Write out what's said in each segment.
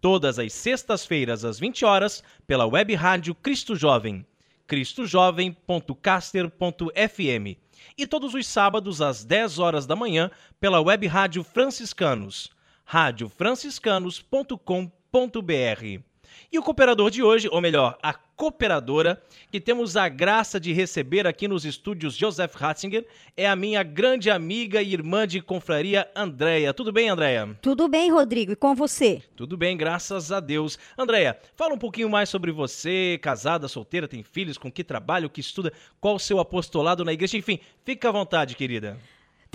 todas as sextas-feiras às 20 horas pela web rádio Cristo Jovem, cristojovem.caster.fm e todos os sábados às 10 horas da manhã pela web rádio Franciscanos, radiofranciscanos.com.br. E o cooperador de hoje, ou melhor, a cooperadora, que temos a graça de receber aqui nos estúdios Joseph Ratzinger, é a minha grande amiga e irmã de confraria, Andréia. Tudo bem, Andréia? Tudo bem, Rodrigo. E com você? Tudo bem, graças a Deus. Andréia, fala um pouquinho mais sobre você, casada, solteira, tem filhos, com que trabalho, que estuda, qual o seu apostolado na igreja, enfim, fica à vontade, querida.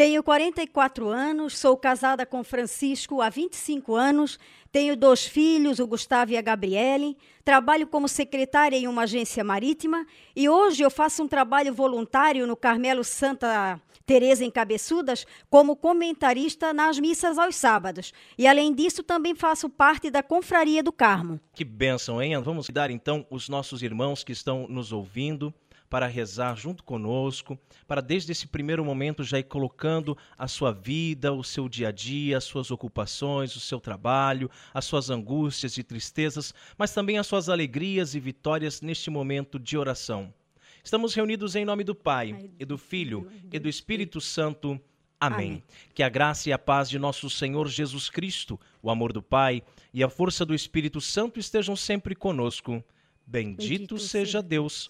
Tenho 44 anos, sou casada com Francisco há 25 anos, tenho dois filhos, o Gustavo e a Gabriele, trabalho como secretária em uma agência marítima e hoje eu faço um trabalho voluntário no Carmelo Santa Teresa em Cabeçudas como comentarista nas missas aos sábados. E além disso, também faço parte da Confraria do Carmo. Que bênção, hein? Vamos dar então os nossos irmãos que estão nos ouvindo para rezar junto conosco, para desde esse primeiro momento já ir colocando a sua vida, o seu dia a dia, as suas ocupações, o seu trabalho, as suas angústias e tristezas, mas também as suas alegrias e vitórias neste momento de oração. Estamos reunidos em nome do Pai, e do Filho, e do Espírito Santo. Amém. Amém. Que a graça e a paz de nosso Senhor Jesus Cristo, o amor do Pai e a força do Espírito Santo estejam sempre conosco. Bendito, Bendito seja Deus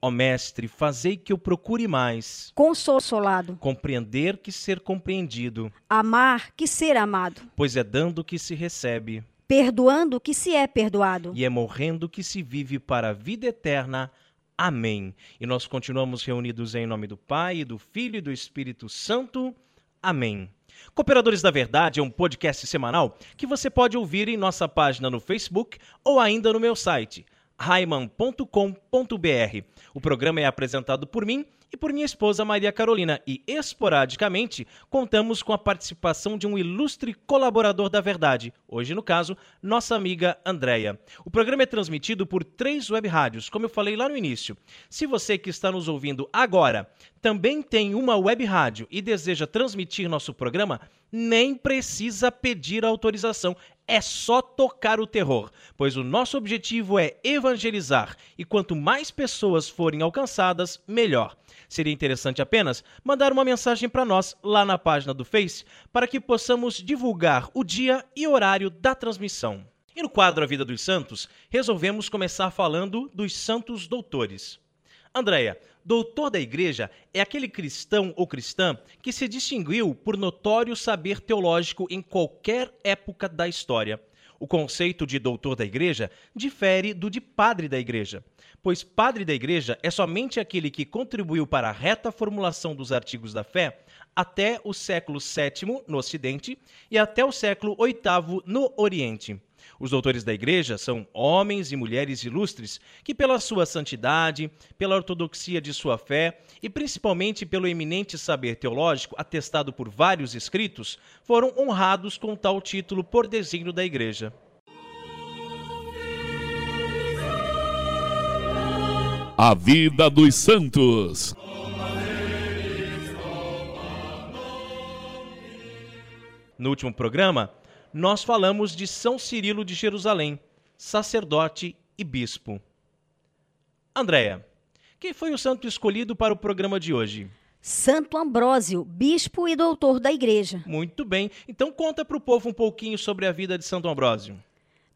Ó Mestre, fazei que eu procure mais. Consolado. Compreender que ser compreendido. Amar que ser amado. Pois é dando que se recebe. Perdoando que se é perdoado. E é morrendo que se vive para a vida eterna. Amém. E nós continuamos reunidos em nome do Pai, do Filho e do Espírito Santo. Amém. Cooperadores da Verdade é um podcast semanal que você pode ouvir em nossa página no Facebook ou ainda no meu site raiman.com.br. O programa é apresentado por mim e por minha esposa Maria Carolina e, esporadicamente, contamos com a participação de um ilustre colaborador da verdade, hoje, no caso, nossa amiga Andréia. O programa é transmitido por três web rádios, como eu falei lá no início. Se você que está nos ouvindo agora também tem uma web rádio e deseja transmitir nosso programa, nem precisa pedir autorização. É só tocar o terror, pois o nosso objetivo é evangelizar e quanto mais pessoas forem alcançadas, melhor. Seria interessante apenas mandar uma mensagem para nós lá na página do Face para que possamos divulgar o dia e horário da transmissão. E no quadro A Vida dos Santos, resolvemos começar falando dos santos doutores. Andréia, doutor da igreja é aquele cristão ou cristã que se distinguiu por notório saber teológico em qualquer época da história. O conceito de doutor da igreja difere do de padre da igreja, pois padre da igreja é somente aquele que contribuiu para a reta formulação dos artigos da fé até o século VII no Ocidente e até o século VIII no Oriente. Os doutores da igreja são homens e mulheres ilustres que, pela sua santidade, pela ortodoxia de sua fé e principalmente pelo eminente saber teológico atestado por vários escritos, foram honrados com tal título por desígnio da igreja. A vida dos santos. No último programa, nós falamos de São Cirilo de Jerusalém, sacerdote e bispo. Andréia, quem foi o santo escolhido para o programa de hoje? Santo Ambrósio, bispo e doutor da igreja. Muito bem. Então conta para o povo um pouquinho sobre a vida de Santo Ambrósio.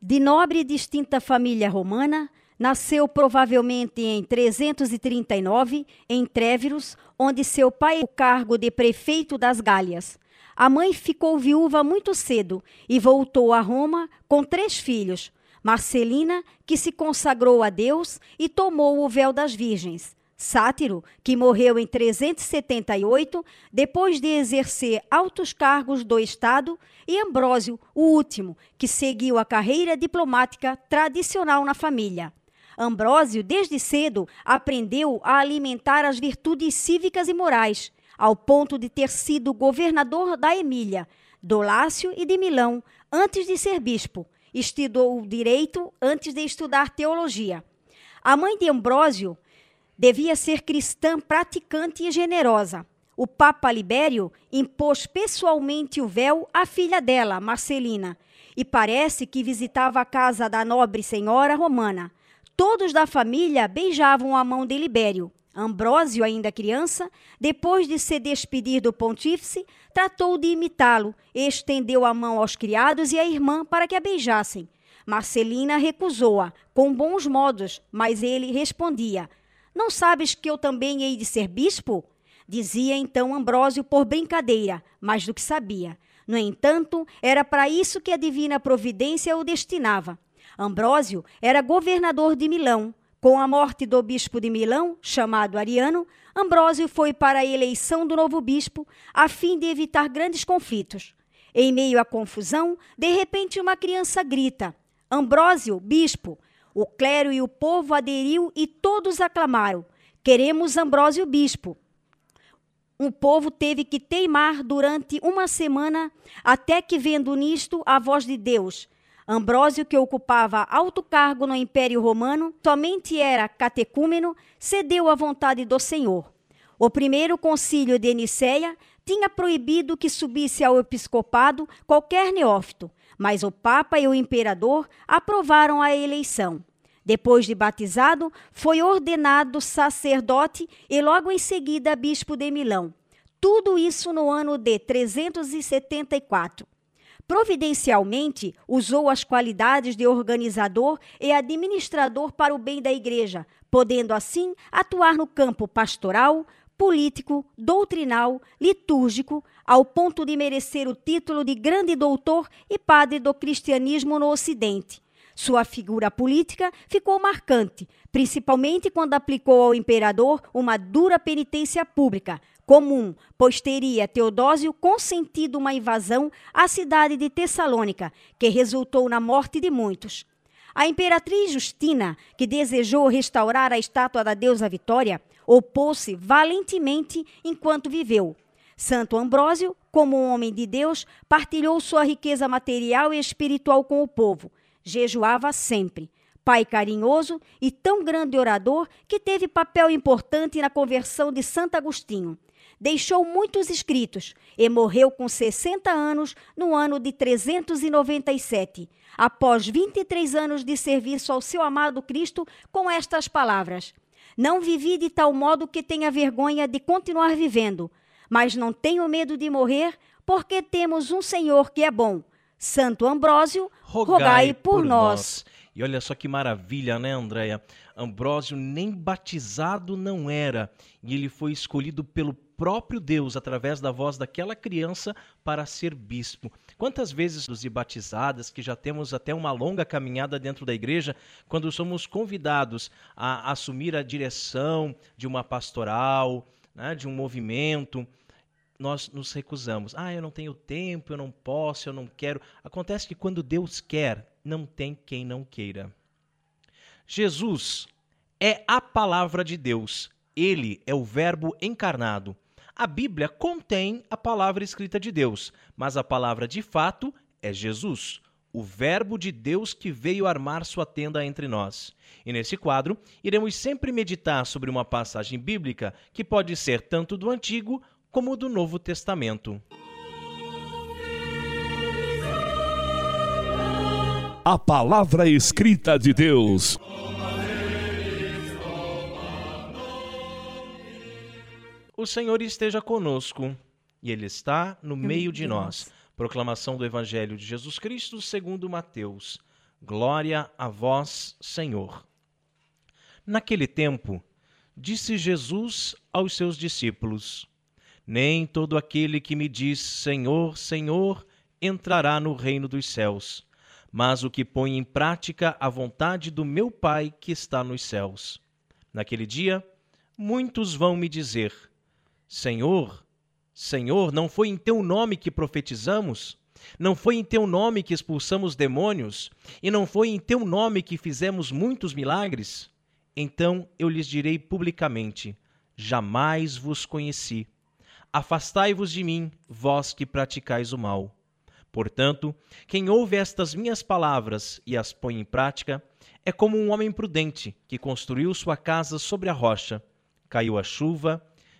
De nobre e distinta família romana, nasceu provavelmente em 339 em Tréveros, onde seu pai o cargo de prefeito das Gálias. A mãe ficou viúva muito cedo e voltou a Roma com três filhos: Marcelina, que se consagrou a Deus e tomou o véu das virgens. Sátiro, que morreu em 378, depois de exercer altos cargos do Estado, e Ambrósio, o último, que seguiu a carreira diplomática tradicional na família. Ambrósio, desde cedo, aprendeu a alimentar as virtudes cívicas e morais ao ponto de ter sido governador da Emília, do Lácio e de Milão, antes de ser bispo. Estudou direito antes de estudar teologia. A mãe de Ambrósio devia ser cristã praticante e generosa. O Papa Libério impôs pessoalmente o véu à filha dela, Marcelina, e parece que visitava a casa da nobre senhora romana. Todos da família beijavam a mão de Libério. Ambrósio, ainda criança, depois de se despedir do pontífice, tratou de imitá-lo estendeu a mão aos criados e à irmã para que a beijassem. Marcelina recusou-a, com bons modos, mas ele respondia: Não sabes que eu também hei de ser bispo? Dizia então Ambrósio por brincadeira, mais do que sabia. No entanto, era para isso que a divina providência o destinava. Ambrósio era governador de Milão, com a morte do bispo de Milão, chamado Ariano, Ambrósio foi para a eleição do novo bispo, a fim de evitar grandes conflitos. Em meio à confusão, de repente uma criança grita: Ambrósio, bispo! O clero e o povo aderiu e todos aclamaram: Queremos Ambrósio, bispo! O povo teve que teimar durante uma semana, até que, vendo nisto a voz de Deus, Ambrósio, que ocupava alto cargo no Império Romano, somente era catecúmeno, cedeu à vontade do Senhor. O primeiro concílio de Nicéia tinha proibido que subisse ao episcopado qualquer neófito, mas o Papa e o imperador aprovaram a eleição. Depois de batizado, foi ordenado sacerdote e logo em seguida bispo de Milão. Tudo isso no ano de 374 providencialmente usou as qualidades de organizador e administrador para o bem da igreja, podendo assim atuar no campo pastoral, político, doutrinal, litúrgico, ao ponto de merecer o título de grande doutor e padre do cristianismo no Ocidente. Sua figura política ficou marcante, principalmente quando aplicou ao imperador uma dura penitência pública, comum, pois teria Teodósio consentido uma invasão à cidade de Tessalônica, que resultou na morte de muitos. A imperatriz Justina, que desejou restaurar a estátua da deusa Vitória, opôs-se valentemente enquanto viveu. Santo Ambrósio, como um homem de Deus, partilhou sua riqueza material e espiritual com o povo. Jejuava sempre. pai carinhoso e tão grande orador que teve papel importante na conversão de Santo Agostinho. Deixou muitos escritos e morreu com 60 anos no ano de 397, após 23 anos de serviço ao seu amado Cristo, com estas palavras: Não vivi de tal modo que tenha vergonha de continuar vivendo, mas não tenho medo de morrer, porque temos um Senhor que é bom. Santo Ambrósio, rogai, rogai por, por nós. nós. E olha só que maravilha, né, Andréia? Ambrósio nem batizado não era, e ele foi escolhido pelo próprio Deus, através da voz daquela criança, para ser bispo. Quantas vezes os batizadas, que já temos até uma longa caminhada dentro da igreja, quando somos convidados a assumir a direção de uma pastoral, né, de um movimento, nós nos recusamos. Ah, eu não tenho tempo, eu não posso, eu não quero. Acontece que quando Deus quer, não tem quem não queira. Jesus é a palavra de Deus. Ele é o Verbo encarnado. A Bíblia contém a palavra escrita de Deus, mas a palavra de fato é Jesus, o Verbo de Deus que veio armar sua tenda entre nós. E nesse quadro, iremos sempre meditar sobre uma passagem bíblica que pode ser tanto do Antigo como do Novo Testamento. A palavra escrita de Deus. O Senhor esteja conosco e Ele está no meio de nós. Proclamação do Evangelho de Jesus Cristo segundo Mateus. Glória a vós, Senhor. Naquele tempo, disse Jesus aos seus discípulos: Nem todo aquele que me diz Senhor, Senhor entrará no reino dos céus, mas o que põe em prática a vontade do meu Pai que está nos céus. Naquele dia, muitos vão me dizer: Senhor, Senhor, não foi em teu nome que profetizamos? Não foi em teu nome que expulsamos demônios? E não foi em teu nome que fizemos muitos milagres? Então eu lhes direi publicamente: Jamais vos conheci. Afastai-vos de mim, vós que praticais o mal. Portanto, quem ouve estas minhas palavras e as põe em prática é como um homem prudente que construiu sua casa sobre a rocha. Caiu a chuva,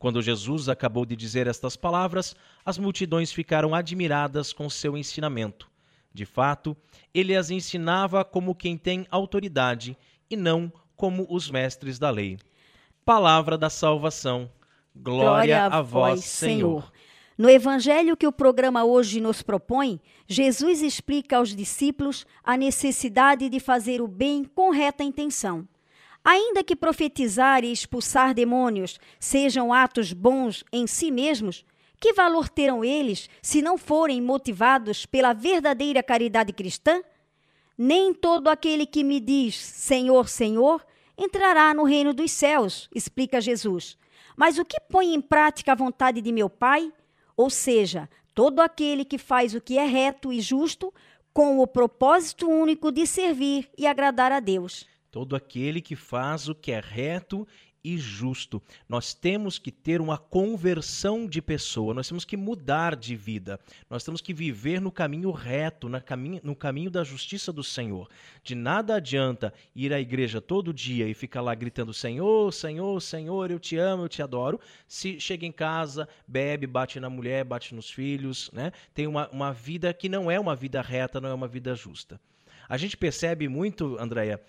Quando Jesus acabou de dizer estas palavras, as multidões ficaram admiradas com seu ensinamento. De fato, ele as ensinava como quem tem autoridade e não como os mestres da lei. Palavra da salvação. Glória, Glória a, vós, Senhor. Senhor. No evangelho que o programa hoje nos propõe, Jesus explica aos discípulos a necessidade de fazer o bem com reta intenção. Ainda que profetizar e expulsar demônios sejam atos bons em si mesmos, que valor terão eles se não forem motivados pela verdadeira caridade cristã? Nem todo aquele que me diz Senhor, Senhor entrará no reino dos céus, explica Jesus. Mas o que põe em prática a vontade de meu Pai? Ou seja, todo aquele que faz o que é reto e justo, com o propósito único de servir e agradar a Deus. Todo aquele que faz o que é reto e justo. Nós temos que ter uma conversão de pessoa, nós temos que mudar de vida, nós temos que viver no caminho reto, no caminho, no caminho da justiça do Senhor. De nada adianta ir à igreja todo dia e ficar lá gritando: Senhor, Senhor, Senhor, eu te amo, eu te adoro. Se chega em casa, bebe, bate na mulher, bate nos filhos, né? tem uma, uma vida que não é uma vida reta, não é uma vida justa. A gente percebe muito, Andréia,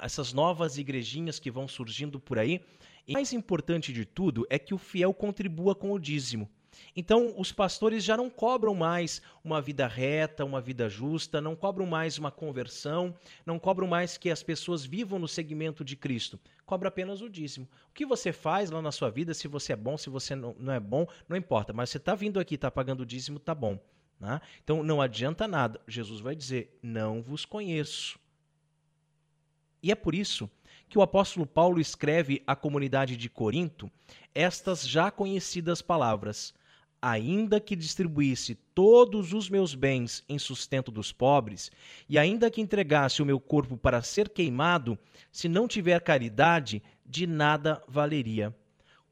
essas novas igrejinhas que vão surgindo por aí. E mais importante de tudo é que o fiel contribua com o dízimo. Então, os pastores já não cobram mais uma vida reta, uma vida justa, não cobram mais uma conversão, não cobram mais que as pessoas vivam no segmento de Cristo. Cobra apenas o dízimo. O que você faz lá na sua vida, se você é bom, se você não é bom, não importa. Mas você está vindo aqui, está pagando o dízimo, tá bom. Né? Então não adianta nada. Jesus vai dizer: Não vos conheço. E é por isso que o apóstolo Paulo escreve à comunidade de Corinto estas já conhecidas palavras: Ainda que distribuísse todos os meus bens em sustento dos pobres, e ainda que entregasse o meu corpo para ser queimado, se não tiver caridade, de nada valeria.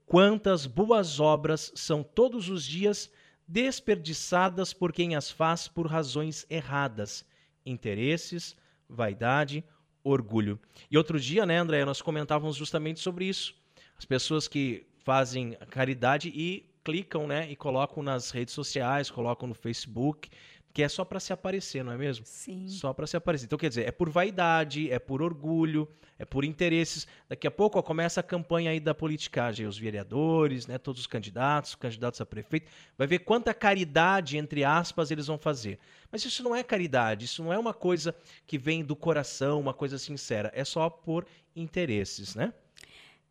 Quantas boas obras são todos os dias desperdiçadas por quem as faz por razões erradas, interesses, vaidade, orgulho. E outro dia, né, André, nós comentávamos justamente sobre isso. As pessoas que fazem caridade e clicam, né, e colocam nas redes sociais, colocam no Facebook, que é só para se aparecer, não é mesmo? Sim. Só para se aparecer. Então, quer dizer, é por vaidade, é por orgulho, é por interesses. Daqui a pouco ó, começa a campanha aí da politicagem, os vereadores, né, todos os candidatos, candidatos a prefeito, vai ver quanta caridade, entre aspas, eles vão fazer. Mas isso não é caridade, isso não é uma coisa que vem do coração, uma coisa sincera, é só por interesses, né?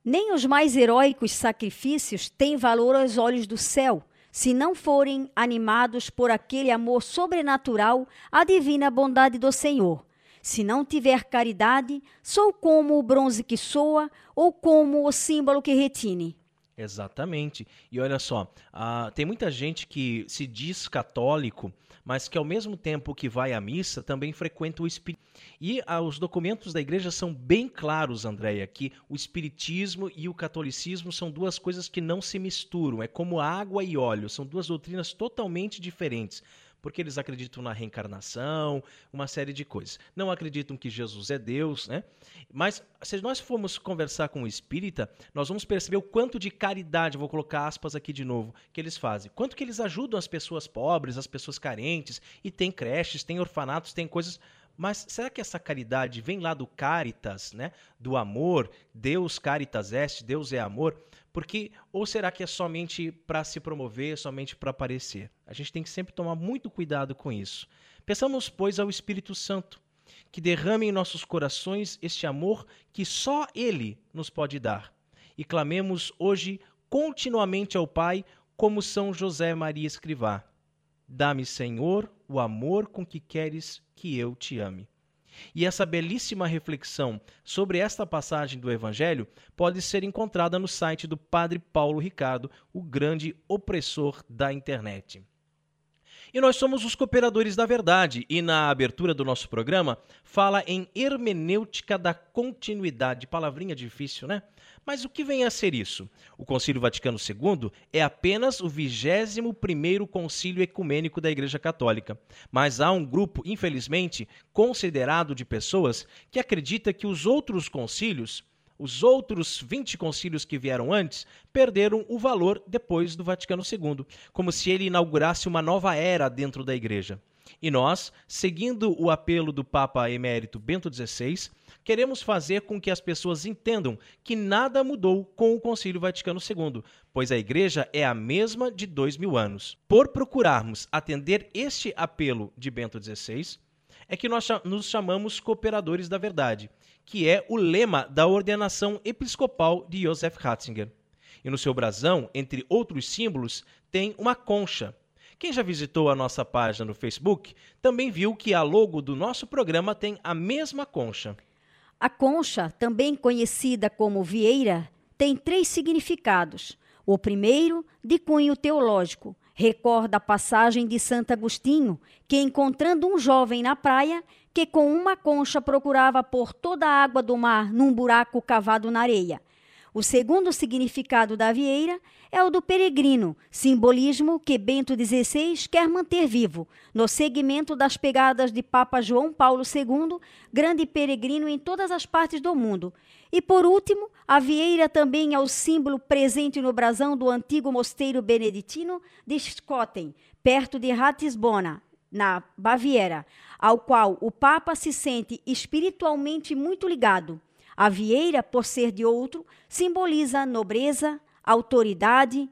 Nem os mais heróicos sacrifícios têm valor aos olhos do céu, se não forem animados por aquele amor sobrenatural à divina bondade do Senhor. Se não tiver caridade, sou como o bronze que soa ou como o símbolo que retine. Exatamente. E olha só, uh, tem muita gente que se diz católico, mas que ao mesmo tempo que vai à missa também frequenta o espírito. E uh, os documentos da igreja são bem claros, Andréia, que o espiritismo e o catolicismo são duas coisas que não se misturam. É como água e óleo, são duas doutrinas totalmente diferentes porque eles acreditam na reencarnação, uma série de coisas. Não acreditam que Jesus é Deus, né? Mas se nós formos conversar com o espírita, nós vamos perceber o quanto de caridade, vou colocar aspas aqui de novo, que eles fazem. Quanto que eles ajudam as pessoas pobres, as pessoas carentes, e tem creches, tem orfanatos, tem coisas mas será que essa caridade vem lá do caritas, né? Do amor, Deus caritas est, Deus é amor? Porque ou será que é somente para se promover, somente para aparecer? A gente tem que sempre tomar muito cuidado com isso. Pensamos, pois, ao Espírito Santo, que derrame em nossos corações este amor que só ele nos pode dar. E clamemos hoje continuamente ao Pai, como São José Maria Escrivá. Dá-me, Senhor, o amor com que queres que eu te ame. E essa belíssima reflexão sobre esta passagem do Evangelho pode ser encontrada no site do Padre Paulo Ricardo, o grande opressor da internet. E nós somos os cooperadores da verdade, e na abertura do nosso programa fala em hermenêutica da continuidade. Palavrinha difícil, né? Mas o que vem a ser isso? O Concílio Vaticano II é apenas o 21º concílio ecumênico da Igreja Católica, mas há um grupo, infelizmente, considerado de pessoas que acredita que os outros concílios, os outros 20 concílios que vieram antes, perderam o valor depois do Vaticano II, como se ele inaugurasse uma nova era dentro da Igreja. E nós, seguindo o apelo do Papa Emérito Bento XVI, queremos fazer com que as pessoas entendam que nada mudou com o Concílio Vaticano II, pois a Igreja é a mesma de dois mil anos. Por procurarmos atender este apelo de Bento XVI, é que nós nos chamamos cooperadores da verdade, que é o lema da ordenação episcopal de Joseph Ratzinger. E no seu brasão, entre outros símbolos, tem uma concha. Quem já visitou a nossa página no Facebook também viu que a logo do nosso programa tem a mesma concha. A concha, também conhecida como vieira, tem três significados. O primeiro, de cunho teológico, recorda a passagem de Santo Agostinho, que encontrando um jovem na praia, que com uma concha procurava pôr toda a água do mar num buraco cavado na areia. O segundo significado da vieira é o do peregrino, simbolismo que Bento XVI quer manter vivo, no segmento das pegadas de Papa João Paulo II, grande peregrino em todas as partes do mundo. E por último, a vieira também é o símbolo presente no brasão do antigo mosteiro beneditino de Schotten, perto de Ratisbona, na Baviera, ao qual o Papa se sente espiritualmente muito ligado. A vieira, por ser de outro, simboliza nobreza, autoridade,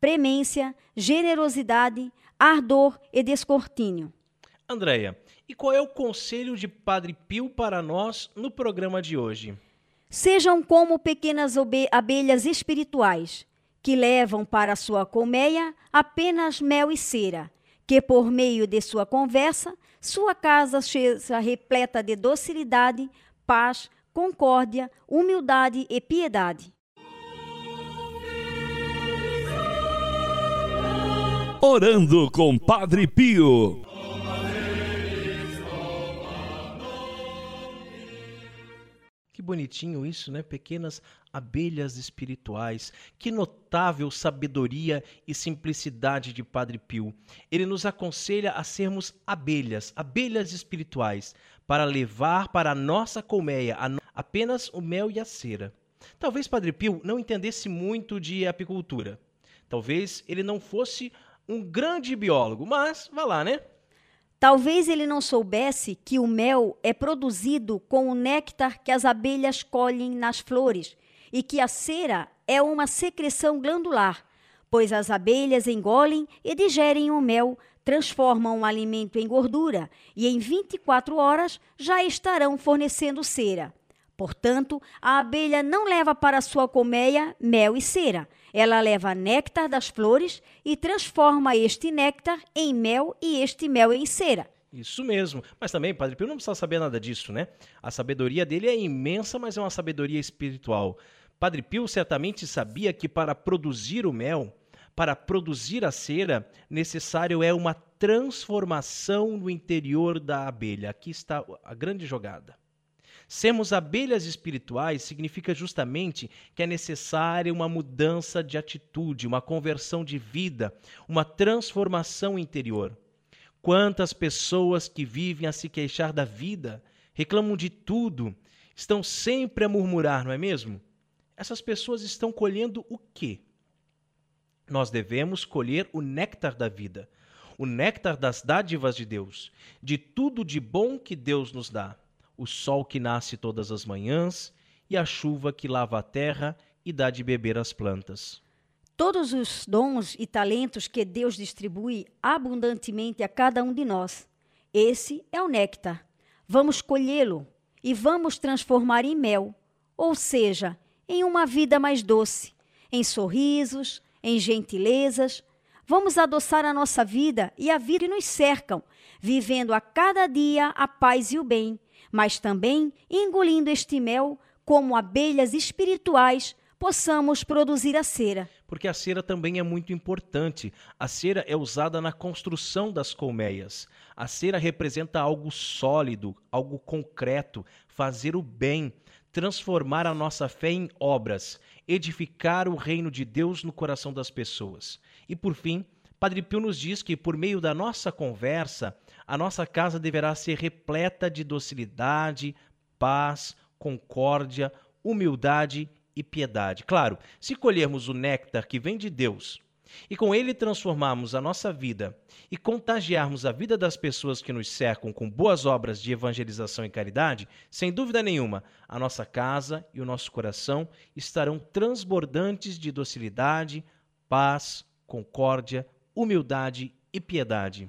premência, generosidade, ardor e descortínio. Andréia, e qual é o conselho de Padre Pio para nós no programa de hoje? Sejam como pequenas abelhas espirituais, que levam para sua colmeia apenas mel e cera, que por meio de sua conversa, sua casa seja repleta de docilidade, paz, concórdia, humildade e piedade. Orando com Padre Pio. Que bonitinho isso, né? Pequenas abelhas espirituais. Que notável sabedoria e simplicidade de Padre Pio. Ele nos aconselha a sermos abelhas, abelhas espirituais, para levar para a nossa colmeia apenas o mel e a cera. Talvez Padre Pio não entendesse muito de apicultura. Talvez ele não fosse um grande biólogo, mas vá lá, né? Talvez ele não soubesse que o mel é produzido com o néctar que as abelhas colhem nas flores e que a cera é uma secreção glandular, pois as abelhas engolem e digerem o mel, transformam o alimento em gordura e em 24 horas já estarão fornecendo cera. Portanto, a abelha não leva para sua colmeia mel e cera. Ela leva néctar das flores e transforma este néctar em mel e este mel em cera. Isso mesmo. Mas também, Padre Pio não precisa saber nada disso, né? A sabedoria dele é imensa, mas é uma sabedoria espiritual. Padre Pio certamente sabia que para produzir o mel, para produzir a cera, necessário é uma transformação no interior da abelha. Aqui está a grande jogada. Sermos abelhas espirituais significa justamente que é necessária uma mudança de atitude, uma conversão de vida, uma transformação interior. Quantas pessoas que vivem a se queixar da vida, reclamam de tudo, estão sempre a murmurar, não é mesmo? Essas pessoas estão colhendo o quê? Nós devemos colher o néctar da vida, o néctar das dádivas de Deus, de tudo de bom que Deus nos dá o sol que nasce todas as manhãs e a chuva que lava a terra e dá de beber às plantas. Todos os dons e talentos que Deus distribui abundantemente a cada um de nós. Esse é o néctar. Vamos colhê-lo e vamos transformar em mel, ou seja, em uma vida mais doce, em sorrisos, em gentilezas. Vamos adoçar a nossa vida e a vida que nos cercam, vivendo a cada dia a paz e o bem, mas também engolindo este mel como abelhas espirituais possamos produzir a cera. Porque a cera também é muito importante. A cera é usada na construção das colmeias. A cera representa algo sólido, algo concreto, fazer o bem, transformar a nossa fé em obras, edificar o reino de Deus no coração das pessoas. E por fim, Padre Pio nos diz que por meio da nossa conversa, a nossa casa deverá ser repleta de docilidade, paz, concórdia, humildade e piedade. Claro, se colhermos o néctar que vem de Deus e com ele transformarmos a nossa vida e contagiarmos a vida das pessoas que nos cercam com boas obras de evangelização e caridade, sem dúvida nenhuma, a nossa casa e o nosso coração estarão transbordantes de docilidade, paz, concórdia, humildade e piedade.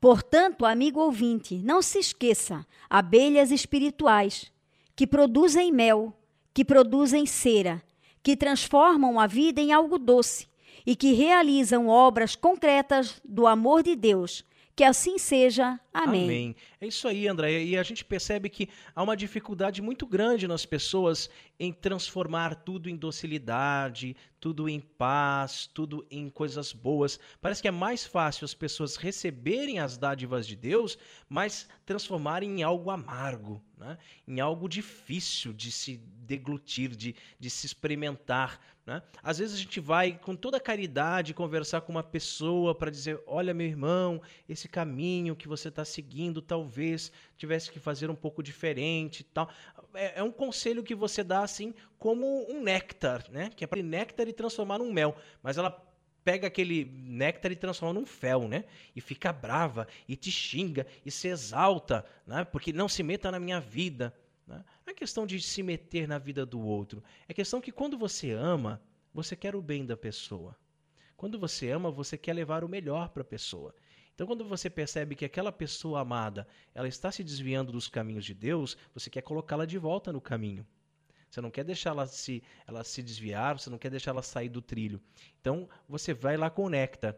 Portanto, amigo ouvinte, não se esqueça: abelhas espirituais que produzem mel, que produzem cera, que transformam a vida em algo doce e que realizam obras concretas do amor de Deus. Que assim seja. Amém. Amém. É isso aí, André. E a gente percebe que há uma dificuldade muito grande nas pessoas em transformar tudo em docilidade, tudo em paz, tudo em coisas boas. Parece que é mais fácil as pessoas receberem as dádivas de Deus, mas transformarem em algo amargo, né? em algo difícil de se deglutir, de, de se experimentar. Né? Às vezes a gente vai com toda a caridade conversar com uma pessoa para dizer: olha, meu irmão, esse caminho que você está seguindo talvez tivesse que fazer um pouco diferente tal. É, é um conselho que você dá assim como um néctar, né? Que é para néctar e transformar num mel. Mas ela pega aquele néctar e transforma num fel, né? E fica brava e te xinga e se exalta, né? Porque não se meta na minha vida. Né? Não é questão de se meter na vida do outro. É questão que quando você ama, você quer o bem da pessoa. Quando você ama, você quer levar o melhor para a pessoa. Então, quando você percebe que aquela pessoa amada, ela está se desviando dos caminhos de Deus, você quer colocá-la de volta no caminho. Você não quer deixar ela se, ela se desviar, você não quer deixar ela sair do trilho. Então, você vai lá néctar.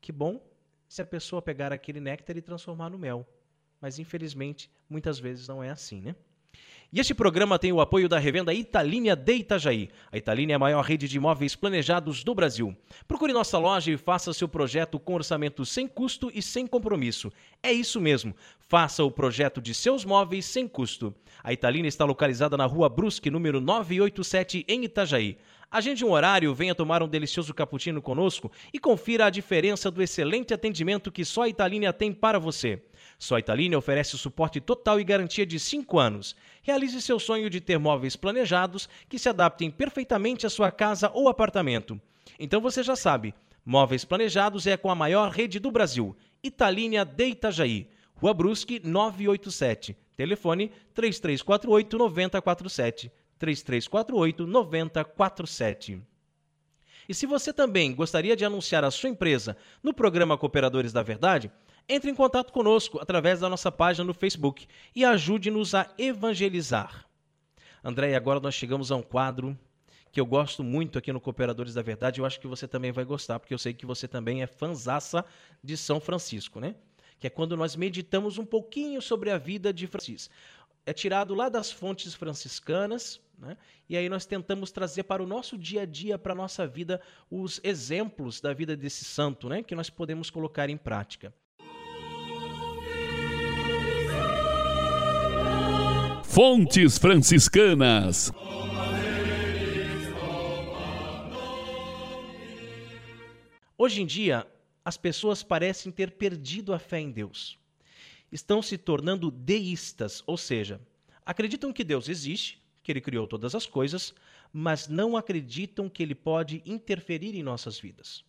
Que bom se a pessoa pegar aquele néctar e transformar no mel. Mas, infelizmente, muitas vezes não é assim, né? E este programa tem o apoio da revenda Italínia de Itajaí. A Italínia é a maior rede de imóveis planejados do Brasil. Procure nossa loja e faça seu projeto com orçamento sem custo e sem compromisso. É isso mesmo. Faça o projeto de seus móveis sem custo. A Italínia está localizada na Rua Brusque, número 987, em Itajaí. Agende um horário, venha tomar um delicioso cappuccino conosco e confira a diferença do excelente atendimento que só a Italínia tem para você. Só a Italínia oferece suporte total e garantia de 5 anos. Realize seu sonho de ter móveis planejados que se adaptem perfeitamente à sua casa ou apartamento. Então você já sabe, móveis planejados é com a maior rede do Brasil. Italínia de Itajaí. Rua Brusque 987. Telefone 3348 9047. 3348 9047. E se você também gostaria de anunciar a sua empresa no programa Cooperadores da Verdade, entre em contato conosco através da nossa página no Facebook e ajude-nos a evangelizar. André, agora nós chegamos a um quadro que eu gosto muito aqui no Cooperadores da Verdade, eu acho que você também vai gostar, porque eu sei que você também é fanzaça de São Francisco, né? Que é quando nós meditamos um pouquinho sobre a vida de Francisco. É tirado lá das fontes franciscanas, né? E aí nós tentamos trazer para o nosso dia a dia, para a nossa vida, os exemplos da vida desse santo, né? que nós podemos colocar em prática. Fontes Franciscanas. Hoje em dia, as pessoas parecem ter perdido a fé em Deus. Estão se tornando deístas, ou seja, acreditam que Deus existe, que ele criou todas as coisas, mas não acreditam que ele pode interferir em nossas vidas.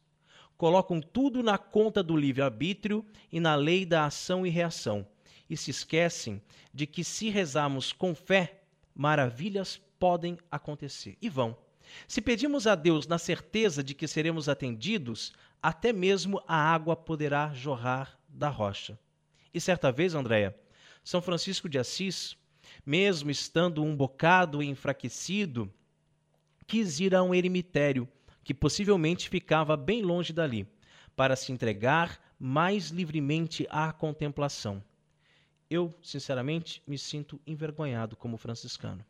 Colocam tudo na conta do livre-arbítrio e na lei da ação e reação, e se esquecem de que se rezarmos com fé, maravilhas podem acontecer e vão. Se pedimos a Deus na certeza de que seremos atendidos, até mesmo a água poderá jorrar da rocha. E certa vez, Andréia, São Francisco de Assis mesmo estando um bocado enfraquecido, quis ir a um eremitério, que possivelmente ficava bem longe dali, para se entregar mais livremente à contemplação. Eu, sinceramente, me sinto envergonhado como franciscano.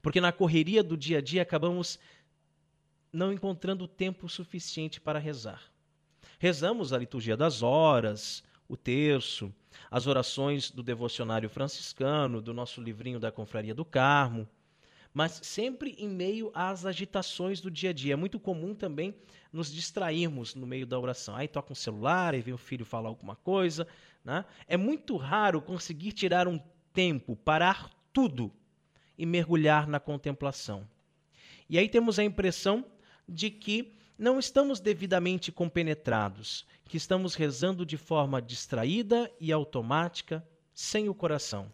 Porque na correria do dia a dia acabamos não encontrando tempo suficiente para rezar. Rezamos a liturgia das horas, o terço, as orações do devocionário franciscano, do nosso livrinho da Confraria do Carmo, mas sempre em meio às agitações do dia a dia. É muito comum também nos distrairmos no meio da oração. Aí toca um celular, e vem o filho falar alguma coisa. Né? É muito raro conseguir tirar um tempo, parar tudo e mergulhar na contemplação. E aí temos a impressão de que não estamos devidamente compenetrados, que estamos rezando de forma distraída e automática, sem o coração.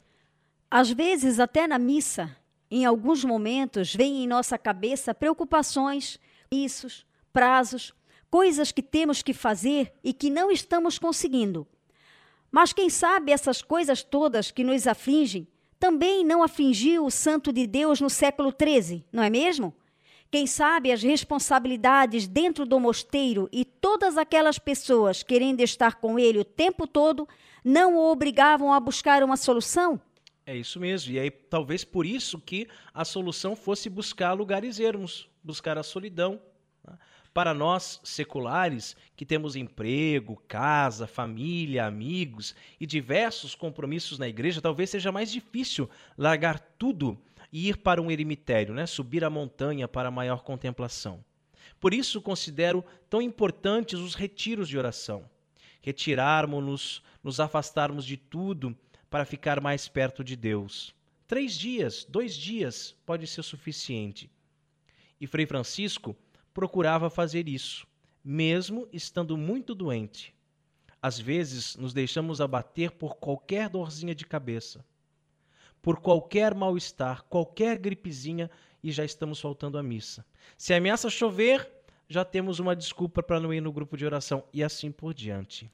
Às vezes, até na missa, em alguns momentos, vem em nossa cabeça preocupações, issos, prazos, coisas que temos que fazer e que não estamos conseguindo. Mas quem sabe essas coisas todas que nos afligem também não afligiu o Santo de Deus no século XIII, não é mesmo? Quem sabe as responsabilidades dentro do mosteiro e todas aquelas pessoas querendo estar com ele o tempo todo não o obrigavam a buscar uma solução? É isso mesmo. E aí talvez por isso que a solução fosse buscar lugares ermos, buscar a solidão. Para nós seculares, que temos emprego, casa, família, amigos e diversos compromissos na igreja, talvez seja mais difícil largar tudo e ir para um eremitério, né? subir a montanha para maior contemplação. Por isso considero tão importantes os retiros de oração. Retirarmos-nos, nos afastarmos de tudo para ficar mais perto de Deus. Três dias, dois dias pode ser suficiente. E Frei Francisco procurava fazer isso, mesmo estando muito doente. Às vezes nos deixamos abater por qualquer dorzinha de cabeça por qualquer mal-estar, qualquer gripezinha e já estamos faltando a missa. Se ameaça chover, já temos uma desculpa para não ir no grupo de oração e assim por diante.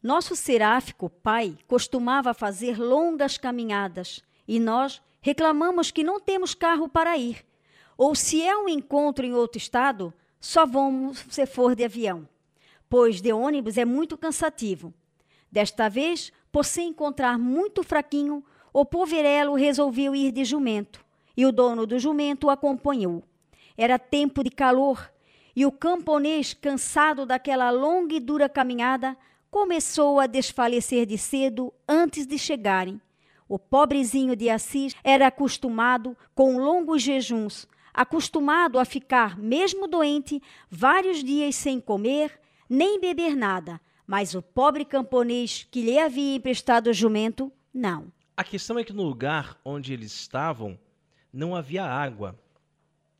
Nosso seráfico pai costumava fazer longas caminhadas e nós reclamamos que não temos carro para ir. Ou se é um encontro em outro estado, só vamos se for de avião, pois de ônibus é muito cansativo. Desta vez, por se encontrar muito fraquinho, o poverelo resolveu ir de jumento e o dono do jumento o acompanhou. Era tempo de calor e o camponês, cansado daquela longa e dura caminhada, começou a desfalecer de cedo antes de chegarem. O pobrezinho de Assis era acostumado com longos jejuns, acostumado a ficar, mesmo doente, vários dias sem comer nem beber nada. Mas o pobre camponês que lhe havia emprestado o jumento, não. A questão é que no lugar onde eles estavam não havia água.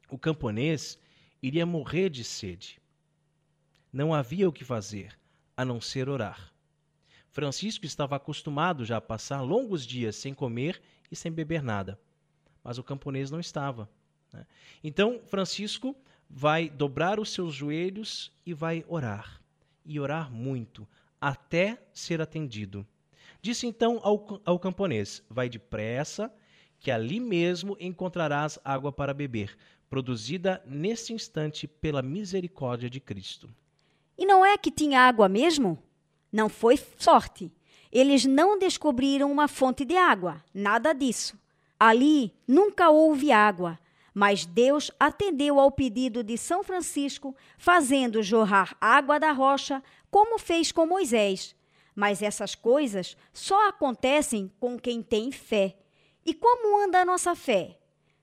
O camponês iria morrer de sede. Não havia o que fazer a não ser orar. Francisco estava acostumado já a passar longos dias sem comer e sem beber nada, mas o camponês não estava. Né? Então, Francisco vai dobrar os seus joelhos e vai orar, e orar muito, até ser atendido. Disse então ao, ao camponês: Vai depressa, que ali mesmo encontrarás água para beber, produzida nesse instante pela misericórdia de Cristo. E não é que tinha água mesmo? Não foi sorte. Eles não descobriram uma fonte de água, nada disso. Ali nunca houve água, mas Deus atendeu ao pedido de São Francisco, fazendo jorrar água da rocha, como fez com Moisés. Mas essas coisas só acontecem com quem tem fé. E como anda a nossa fé?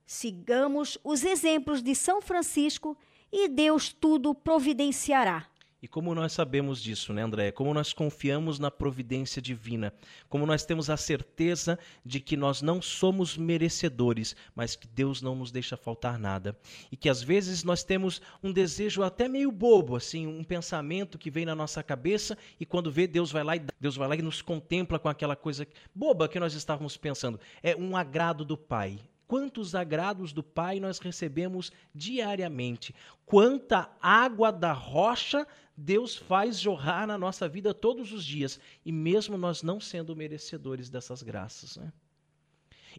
Sigamos os exemplos de São Francisco e Deus tudo providenciará. E como nós sabemos disso, né, André? Como nós confiamos na providência divina, como nós temos a certeza de que nós não somos merecedores, mas que Deus não nos deixa faltar nada. E que às vezes nós temos um desejo até meio bobo, assim, um pensamento que vem na nossa cabeça e quando vê Deus vai lá e Deus vai lá e nos contempla com aquela coisa boba que nós estávamos pensando. É um agrado do Pai quantos agrados do Pai nós recebemos diariamente, quanta água da rocha Deus faz jorrar na nossa vida todos os dias, e mesmo nós não sendo merecedores dessas graças. Né?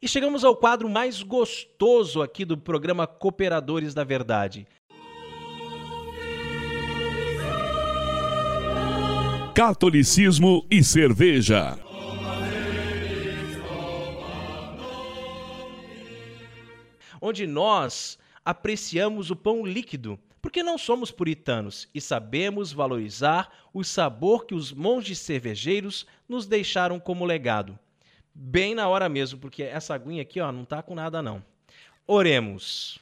E chegamos ao quadro mais gostoso aqui do programa Cooperadores da Verdade. Catolicismo e cerveja. onde nós apreciamos o pão líquido, porque não somos puritanos e sabemos valorizar o sabor que os monges cervejeiros nos deixaram como legado. Bem na hora mesmo, porque essa aguinha aqui ó, não está com nada não. Oremos.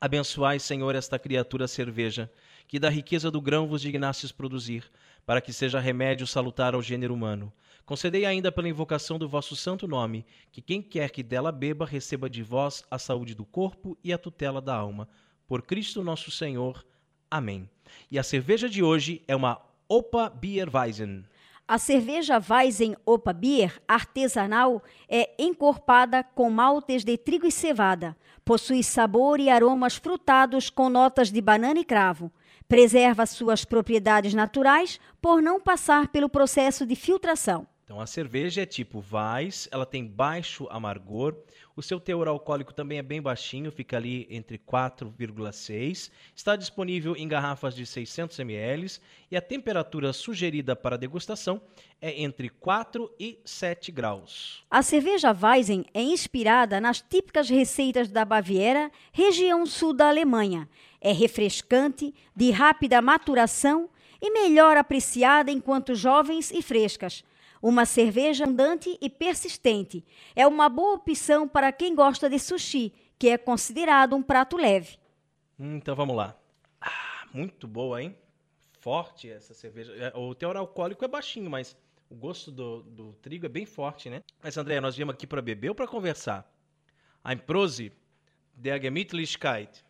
Abençoai, Senhor, esta criatura cerveja, que da riqueza do grão vos dignastes produzir, para que seja remédio salutar ao gênero humano Concedei ainda pela invocação do vosso santo nome, que quem quer que dela beba receba de vós a saúde do corpo e a tutela da alma. Por Cristo nosso Senhor. Amém. E a cerveja de hoje é uma Opa Bierweizen. A cerveja Weizen Opa Bier artesanal é encorpada com maltes de trigo e cevada. Possui sabor e aromas frutados com notas de banana e cravo. Preserva suas propriedades naturais por não passar pelo processo de filtração. Então a cerveja é tipo Weiss, ela tem baixo amargor, o seu teor alcoólico também é bem baixinho, fica ali entre 4,6. Está disponível em garrafas de 600 ml e a temperatura sugerida para degustação é entre 4 e 7 graus. A cerveja Weizen é inspirada nas típicas receitas da Baviera, região sul da Alemanha. É refrescante, de rápida maturação e melhor apreciada enquanto jovens e frescas. Uma cerveja abundante e persistente é uma boa opção para quem gosta de sushi, que é considerado um prato leve. Hum, então vamos lá. Ah, muito boa, hein? Forte essa cerveja. É, o teor alcoólico é baixinho, mas o gosto do, do trigo é bem forte, né? Mas, André, nós viemos aqui para beber ou para conversar? Ein Prosi der Gemütlichkeit.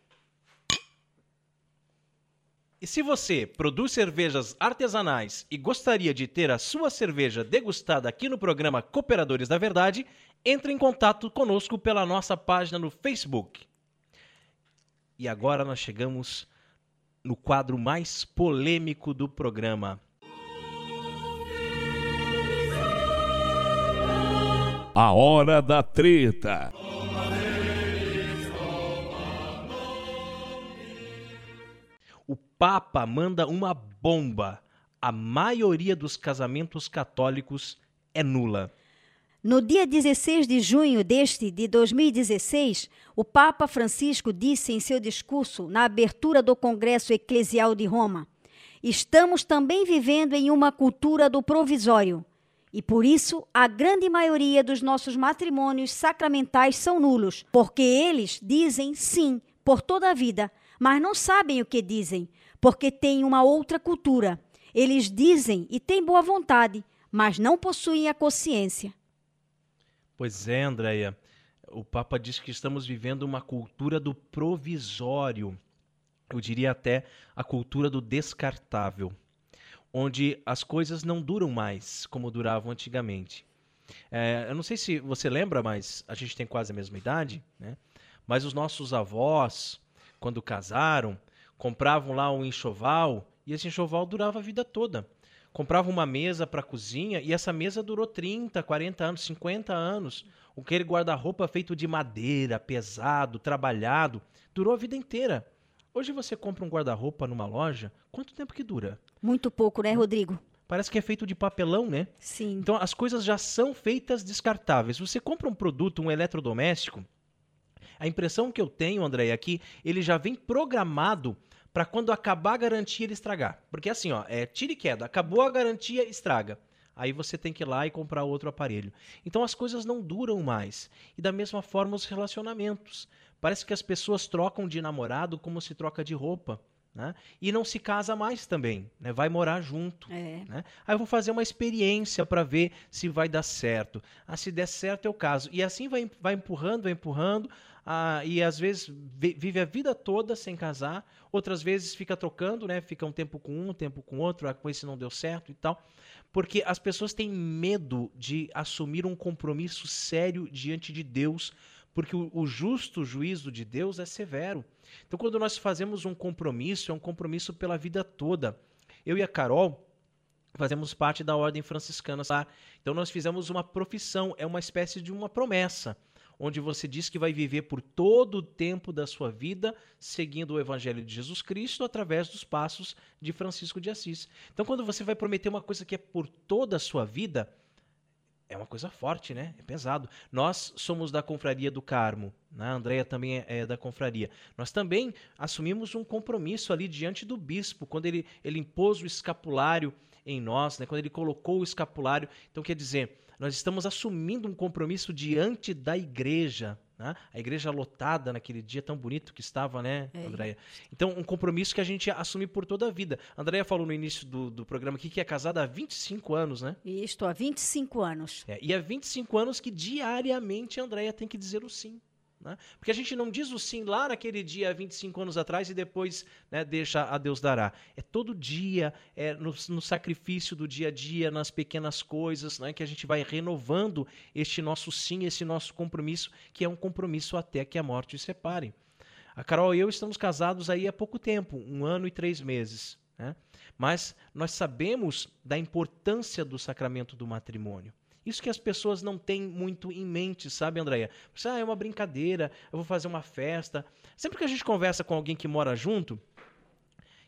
E se você produz cervejas artesanais e gostaria de ter a sua cerveja degustada aqui no programa Cooperadores da Verdade, entre em contato conosco pela nossa página no Facebook. E agora nós chegamos no quadro mais polêmico do programa. A hora da treta. Papa manda uma bomba. A maioria dos casamentos católicos é nula. No dia 16 de junho deste de 2016, o Papa Francisco disse em seu discurso na abertura do Congresso Eclesial de Roma: Estamos também vivendo em uma cultura do provisório. E por isso, a grande maioria dos nossos matrimônios sacramentais são nulos, porque eles dizem sim por toda a vida, mas não sabem o que dizem, porque têm uma outra cultura. Eles dizem e têm boa vontade, mas não possuem a consciência. Pois é, Andréia. O Papa diz que estamos vivendo uma cultura do provisório. Eu diria até a cultura do descartável onde as coisas não duram mais como duravam antigamente. É, eu não sei se você lembra, mas a gente tem quase a mesma idade, né? Mas os nossos avós, quando casaram, compravam lá um enxoval e esse enxoval durava a vida toda. Compravam uma mesa para a cozinha e essa mesa durou 30, 40 anos, 50 anos. Aquele guarda-roupa feito de madeira, pesado, trabalhado, durou a vida inteira. Hoje você compra um guarda-roupa numa loja, quanto tempo que dura? Muito pouco, né, Rodrigo? Parece que é feito de papelão, né? Sim. Então as coisas já são feitas descartáveis. Você compra um produto, um eletrodoméstico, a impressão que eu tenho, André, é que ele já vem programado para quando acabar a garantia ele estragar. Porque assim, ó, é tira e queda, acabou a garantia, estraga. Aí você tem que ir lá e comprar outro aparelho. Então as coisas não duram mais. E da mesma forma os relacionamentos. Parece que as pessoas trocam de namorado como se troca de roupa. Né? E não se casa mais também, né? vai morar junto. É. Né? Aí eu vou fazer uma experiência para ver se vai dar certo. Ah, se der certo, eu caso. E assim vai, vai empurrando, vai empurrando. Ah, e às vezes vive a vida toda sem casar, outras vezes fica trocando, né? Fica um tempo com um, um tempo com outro, ah, com esse não deu certo e tal. Porque as pessoas têm medo de assumir um compromisso sério diante de Deus porque o, o, justo juízo de Deus é severo. Então, quando nós fazemos um compromisso, é um compromisso pela vida toda. Eu e a Carol fazemos parte da ordem franciscana, tá? Então, nós fizemos uma profissão, é uma espécie de uma promessa, onde você diz que vai viver por todo o tempo da sua vida seguindo o Evangelho de Jesus Cristo através dos passos de Francisco de Assis. Então, quando você vai prometer uma coisa que é por toda a sua vida, é uma coisa forte, né? É pesado. Nós somos da Confraria do Carmo, né? a Andrea também é, é, da Confraria. Nós também assumimos um compromisso ali diante do bispo, quando ele, ele impôs o escapulário em nós, né? quando ele colocou o escapulário. Então, quer dizer, nós estamos assumindo um compromisso diante da igreja, né? A igreja lotada naquele dia tão bonito que estava, né, é. Andréia? Então, um compromisso que a gente assume por toda a vida. A Andréia falou no início do, do programa aqui que é casada há 25 anos, né? Isto, há 25 anos. É, e há 25 anos que diariamente a Andréia tem que dizer o sim. Né? Porque a gente não diz o sim lá naquele dia, 25 anos atrás, e depois né, deixa a Deus dará. É todo dia, é no, no, sacrifício do dia a dia, nas pequenas coisas, né, que a gente vai renovando este nosso sim, esse nosso compromisso, que é um compromisso até que a morte separe. A Carol e eu estamos casados aí há pouco tempo, um ano e três meses. Né? Mas nós sabemos da importância do sacramento do matrimônio. Isso que as pessoas não têm muito em mente, sabe, Andréia? Ah, é uma brincadeira, eu vou fazer uma festa. Sempre que a gente conversa com alguém que mora junto,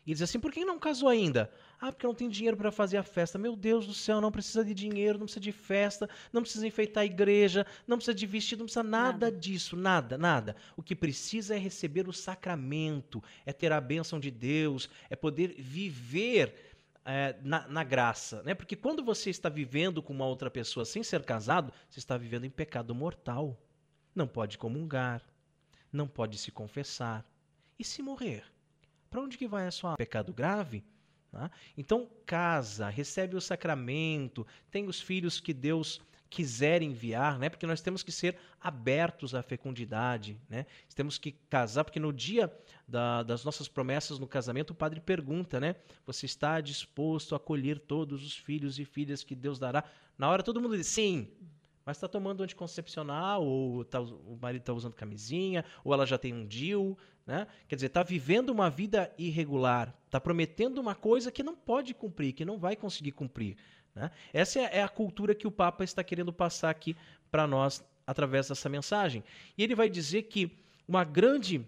e diz assim: por que não casou ainda? Ah, porque não tem dinheiro para fazer a festa. Meu Deus do céu, não precisa de dinheiro, não precisa de festa, não precisa enfeitar a igreja, não precisa de vestido, não precisa nada, nada, disso, nada, nada. O que precisa é receber o sacramento, é ter a bênção de Deus, é poder viver é, na, na, graça, né? Porque quando você está vivendo com uma outra pessoa sem ser casado, você está vivendo em pecado mortal. Não pode comungar, não pode se confessar. E se morrer? Para onde que vai a sua pecado grave? Né? Então casa, recebe o sacramento, tem os filhos que Deus quiser enviar, né? Porque nós temos que ser abertos à fecundidade, né? Temos que casar, porque no dia da, das nossas promessas no casamento, o padre pergunta, né? Você está disposto a acolher todos os filhos e filhas que Deus dará? Na hora todo mundo diz sim, mas está tomando anticoncepcional, ou tá, o marido está usando camisinha, ou ela já tem um DIU, né? Quer dizer, está vivendo uma vida irregular, está prometendo uma coisa que não pode cumprir, que não vai conseguir cumprir. Né? Essa é, é a cultura que o Papa está querendo passar aqui para nós através dessa mensagem. E ele vai dizer que uma grande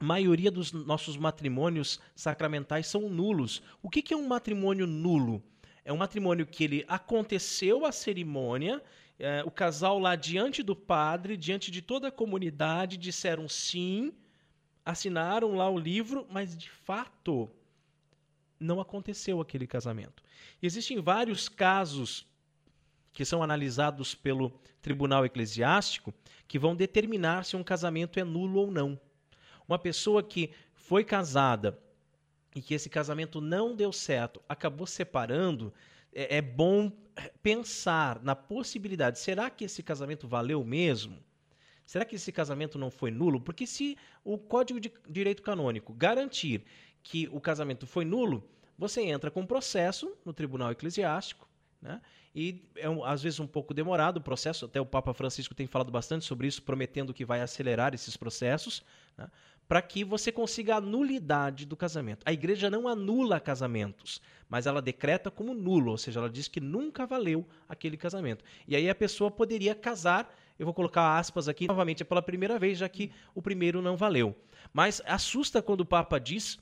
maioria dos nossos matrimônios sacramentais são nulos. O que, que é um matrimônio nulo? É um matrimônio que ele aconteceu a cerimônia, é, o casal lá diante do padre, diante de toda a comunidade, disseram sim, assinaram lá o livro, mas de fato não aconteceu aquele casamento. Existem vários casos que são analisados pelo tribunal eclesiástico que vão determinar se um casamento é nulo ou não. Uma pessoa que foi casada e que esse casamento não deu certo, acabou separando, é, é bom pensar na possibilidade: será que esse casamento valeu mesmo? Será que esse casamento não foi nulo? Porque se o Código de Direito Canônico garantir que o casamento foi nulo, você entra com um processo no Tribunal Eclesiástico, né? E é um, às vezes um pouco demorado o processo, até o Papa Francisco tem falado bastante sobre isso, prometendo que vai acelerar esses processos, né? para que você consiga a nulidade do casamento. A igreja não anula casamentos, mas ela decreta como nulo, ou seja, ela diz que nunca valeu aquele casamento. E aí a pessoa poderia casar, eu vou colocar aspas aqui, novamente é pela primeira vez, já que o primeiro não valeu. Mas assusta quando o Papa diz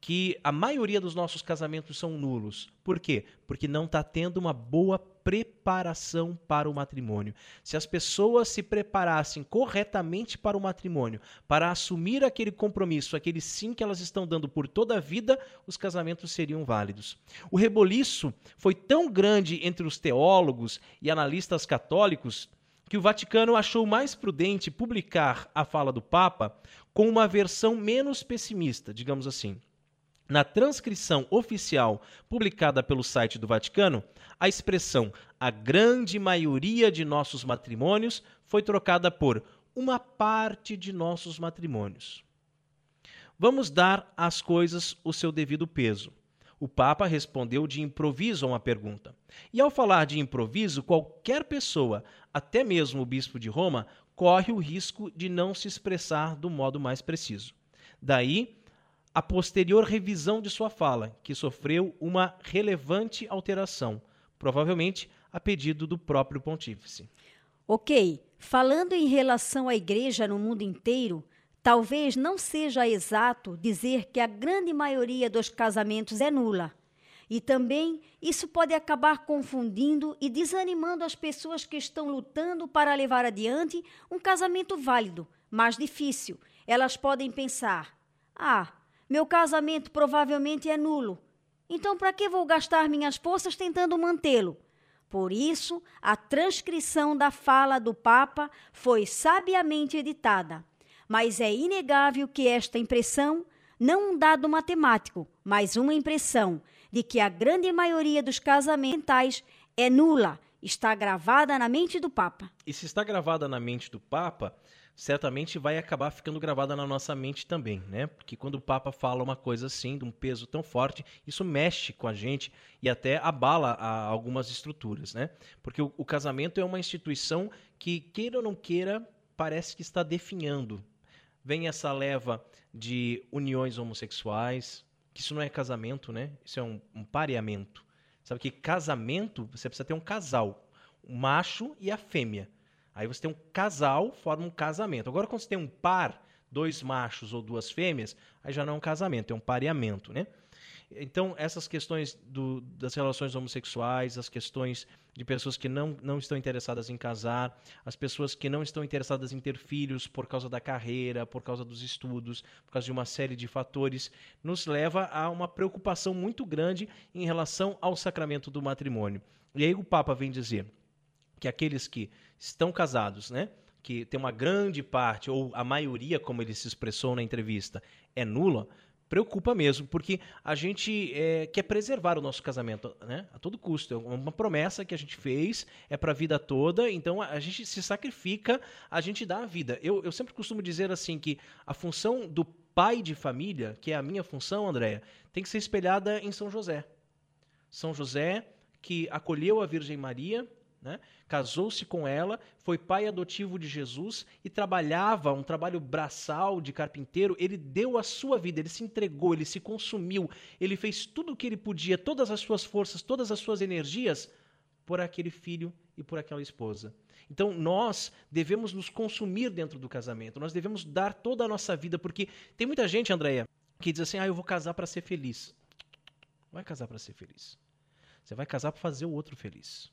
que a maioria dos nossos casamentos são nulos. Por quê? Porque não está tendo uma boa preparação para o matrimônio. Se as pessoas se preparassem corretamente para o matrimônio, para assumir aquele compromisso, aquele sim que elas estão dando por toda a vida, os casamentos seriam válidos. O reboliço foi tão grande entre os teólogos e analistas católicos que o Vaticano achou mais prudente publicar a fala do Papa com uma versão menos pessimista, digamos assim. Na transcrição oficial publicada pelo site do Vaticano, a expressão a grande maioria de nossos matrimônios foi trocada por uma parte de nossos matrimônios. Vamos dar às coisas o seu devido peso. O Papa respondeu de improviso a uma pergunta. E ao falar de improviso, qualquer pessoa, até mesmo o bispo de Roma, corre o risco de não se expressar do modo mais preciso. Daí a posterior revisão de sua fala, que sofreu uma relevante alteração, provavelmente a pedido do próprio pontífice. Ok, falando em relação à igreja no mundo inteiro, talvez não seja exato dizer que a grande maioria dos casamentos é nula. E também isso pode acabar confundindo e desanimando as pessoas que estão lutando para levar adiante um casamento válido, mas difícil. Elas podem pensar: ah, meu casamento provavelmente é nulo. Então, para que vou gastar minhas forças tentando mantê-lo? Por isso, a transcrição da fala do Papa foi sabiamente editada. Mas é inegável que esta impressão, não um dado matemático, mas uma impressão de que a grande maioria dos casamentais é nula, está gravada na mente do Papa. E se está gravada na mente do Papa, certamente vai acabar ficando gravada na nossa mente também, né? Porque quando o Papa fala uma coisa assim, de um peso tão forte, isso mexe com a gente e até abala algumas estruturas, né? Porque o, o casamento é uma instituição que, queira ou não queira, parece que está definhando. Vem essa leva de uniões homossexuais, que isso não é casamento, né? Isso é um, um pareamento. Sabe que casamento, você precisa ter um casal, o macho e a fêmea. Aí você tem um casal, forma um casamento. Agora, quando você tem um par, dois machos ou duas fêmeas, aí já não é um casamento, é um pareamento, né? Então, essas questões do, das relações homossexuais, as questões de pessoas que não, não estão interessadas em casar, as pessoas que não estão interessadas em ter filhos por causa da carreira, por causa dos estudos, por causa de uma série de fatores, nos leva a uma preocupação muito grande em relação ao sacramento do matrimônio. E aí o Papa vem dizer que aqueles que estão casados, né? Que tem uma grande parte, ou a maioria, como ele se expressou na entrevista, é nula, preocupa mesmo, porque a gente é, quer preservar o nosso casamento, né? A todo custo. É uma promessa que a gente fez, é para a vida toda, então a gente se sacrifica, a gente dá a vida. Eu, eu sempre costumo dizer assim que a função do pai de família, que é a minha função, Andréia, tem que ser espelhada em São José. São José que acolheu a Virgem Maria, né? Casou-se com ela, foi pai adotivo de Jesus e trabalhava um trabalho braçal de carpinteiro. Ele deu a sua vida, ele se entregou, ele se consumiu, ele fez tudo o que ele podia, todas as suas forças, todas as suas energias por aquele filho e por aquela esposa. Então nós devemos nos consumir dentro do casamento, nós devemos dar toda a nossa vida, porque tem muita gente, Andréia, que diz assim: ah, eu vou casar para ser feliz. Não vai casar para ser feliz. Você vai casar para fazer o outro feliz.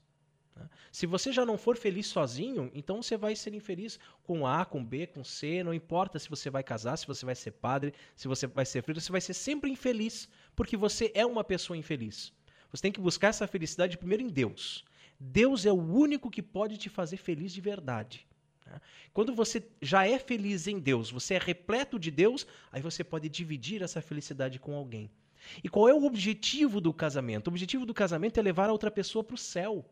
Né? Se você já não for feliz sozinho, então você vai ser infeliz com A, com B, com C, não importa se você vai casar, se você vai ser padre, se você vai ser filho, você vai ser sempre infeliz, porque você é uma pessoa infeliz. Você tem que buscar essa felicidade primeiro em Deus. Deus é o único que pode te fazer feliz de verdade. Né? Quando você já é feliz em Deus, você é repleto de Deus, aí você pode dividir essa felicidade com alguém. E qual é o objetivo do casamento? O objetivo do casamento é levar a outra pessoa para o céu.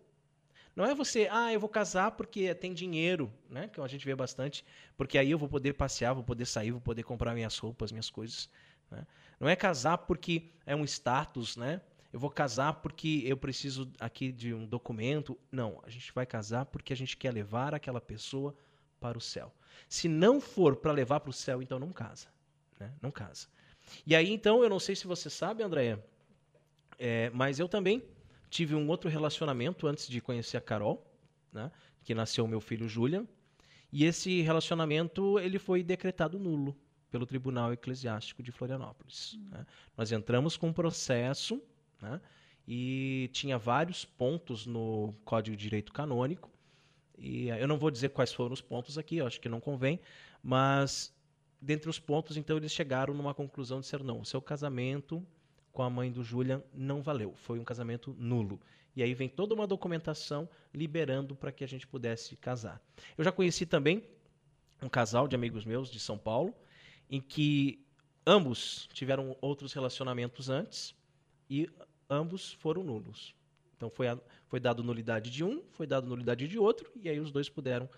Não é você, ah, eu vou casar porque tem dinheiro, né? Que a gente vê bastante, porque aí eu vou poder passear, vou poder sair, vou poder comprar minhas roupas, minhas coisas. Né? Não é casar porque é um status, né? Eu vou casar porque eu preciso aqui de um documento. Não, a gente vai casar porque a gente quer levar aquela pessoa para o céu. Se não for para levar para o céu, então não casa, né? Não casa. E aí, então, eu não sei se você sabe, Andréia, é, mas eu também tive um outro relacionamento antes de conhecer a Carol, né, que nasceu meu filho Julian, e esse relacionamento ele foi decretado nulo pelo Tribunal Eclesiástico de Florianópolis. Uhum. Né. Nós entramos com um processo né, e tinha vários pontos no Código de Direito Canônico, e eu não vou dizer quais foram os pontos aqui, acho que não convém, mas dentre os pontos, então, eles chegaram numa conclusão de ser não, o seu casamento com a mãe do Julian não valeu, foi um casamento nulo. E aí vem toda uma documentação liberando para que a gente pudesse casar. Eu já conheci também um casal de amigos meus de São Paulo, em que ambos tiveram outros relacionamentos antes e ambos foram nulos. Então foi, a, foi dado nulidade de um, foi dado nulidade de outro, e aí os dois puderam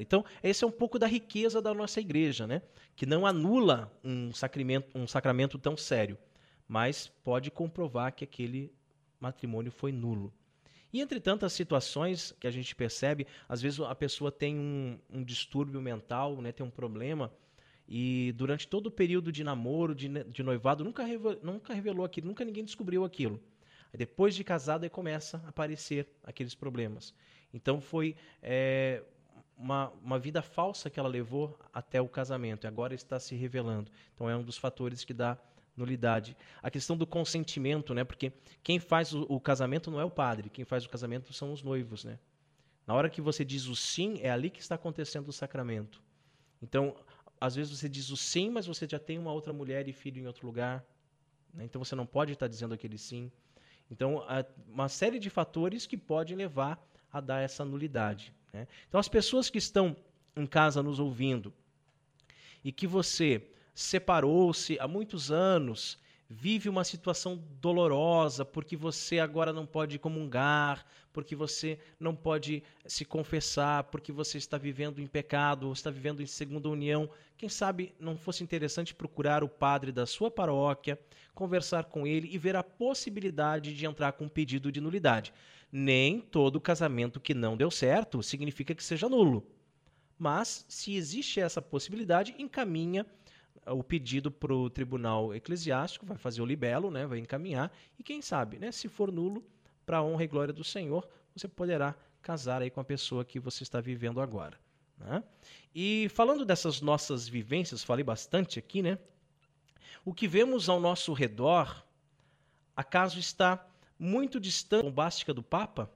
então, esse é um pouco da riqueza da nossa igreja, né? que não anula um sacramento, um sacramento tão sério mas pode comprovar que aquele matrimônio foi nulo. E entre tantas situações que a gente percebe, às vezes a pessoa tem um, um distúrbio mental, né, tem um problema, e durante todo o período de namoro, de, de noivado, nunca, revelou, nunca revelou aquilo, nunca ninguém descobriu aquilo. Aí depois de casado, aí começa a aparecer aqueles problemas. Então foi é, uma, uma vida falsa que ela levou até o casamento, e agora está se revelando. Então é um dos fatores que dá nulidade. A questão do consentimento, né? Porque quem faz o, o, casamento não é o padre, quem faz o casamento são os noivos, né? Na hora que você diz o sim, é ali que está acontecendo o sacramento. Então, às vezes você diz o sim, mas você já tem uma outra mulher e filho em outro lugar. Né? Então você não pode estar dizendo aquele sim. Então, há uma série de fatores que podem levar a dar essa nulidade. Né? Então, as pessoas que estão em casa nos ouvindo e que você separou-se há muitos anos, vive uma situação dolorosa porque você agora não pode comungar, porque você não pode se confessar, porque você está vivendo em pecado, está vivendo em segunda união. Quem sabe não fosse interessante procurar o padre da sua paróquia, conversar com ele e ver a possibilidade de entrar com um pedido de nulidade. Nem todo casamento que não deu certo significa que seja nulo. Mas, se existe essa possibilidade, encaminha o pedido para o tribunal eclesiástico, vai fazer o libelo, né, vai encaminhar, e quem sabe, né, se for nulo, para a honra e glória do Senhor, você poderá casar aí com a pessoa que você está vivendo agora. Né? E falando dessas nossas vivências, falei bastante aqui, né? O que vemos ao nosso redor, acaso está muito distante da bombástica do Papa?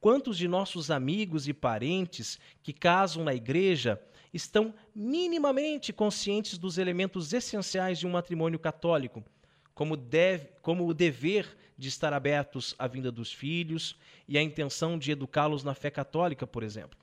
Quantos de nossos amigos e parentes que casam na igreja estão minimamente conscientes dos elementos essenciais de um matrimônio católico, como, deve, como o dever de estar abertos à vinda dos filhos e a intenção de educá-los na fé católica, por exemplo.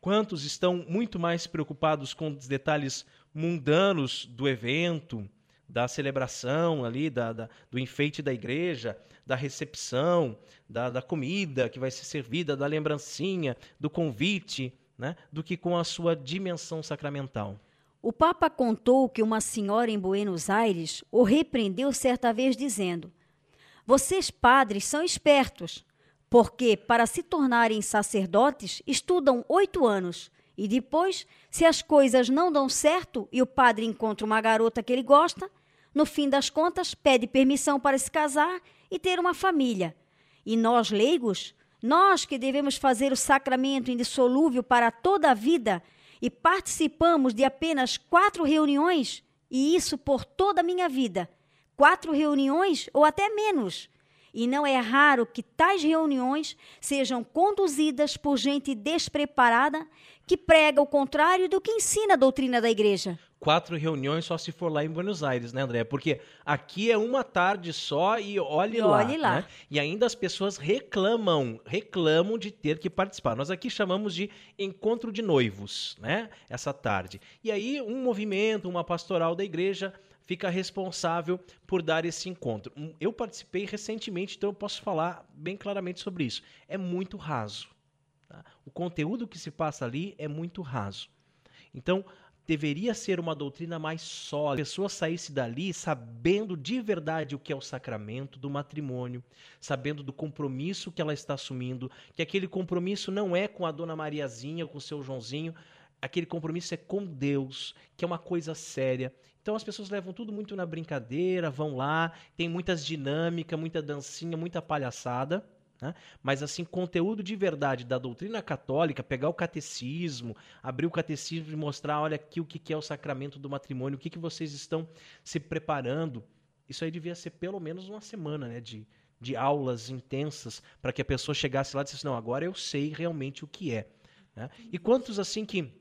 Quantos estão muito mais preocupados com os detalhes mundanos do evento, da celebração ali, da, da, do enfeite da igreja, da recepção, da, da comida que vai ser servida, da lembrancinha, do convite, né, do que com a sua dimensão sacramental. O Papa contou que uma senhora em Buenos Aires o repreendeu certa vez, dizendo: Vocês, padres, são espertos, porque, para se tornarem sacerdotes, estudam oito anos. E depois, se as coisas não dão certo e o padre encontra uma garota que ele gosta, no fim das contas, pede permissão para se casar e ter uma família. E nós, leigos, nós que devemos fazer o sacramento indissolúvel para toda a vida e participamos de apenas quatro reuniões, e isso por toda a minha vida, quatro reuniões ou até menos, e não é raro que tais reuniões sejam conduzidas por gente despreparada que prega o contrário do que ensina a doutrina da igreja. Quatro reuniões só se for lá em Buenos Aires, né, André? Porque aqui é uma tarde só e olhe E lá. olhe lá. né? E ainda as pessoas reclamam, reclamam de ter que participar. Nós aqui chamamos de encontro de noivos, né? Essa tarde. E aí um movimento, uma pastoral da igreja fica responsável por dar esse encontro. Eu participei recentemente, então eu posso falar bem claramente sobre isso. É muito raso. tá? O conteúdo que se passa ali é muito raso. Então, deveria ser uma doutrina mais sólida. A pessoa saísse dali sabendo de verdade o que é o sacramento do matrimônio, sabendo do compromisso que ela está assumindo, que aquele compromisso não é com a dona Mariazinha, com o seu Joãozinho, aquele compromisso é com Deus, que é uma coisa séria. Então as pessoas levam tudo muito na brincadeira, vão lá, tem muitas dinâmicas, muita dancinha, muita palhaçada. Né? Mas assim, conteúdo de verdade da doutrina católica, pegar o catecismo, abrir o catecismo e mostrar, olha aqui o que é o sacramento do matrimônio, o que, que vocês estão se preparando. Isso aí devia ser pelo menos uma semana né, de, de aulas intensas para que a pessoa chegasse lá e dissesse, não, agora eu sei realmente o que é. né? E quantos assim que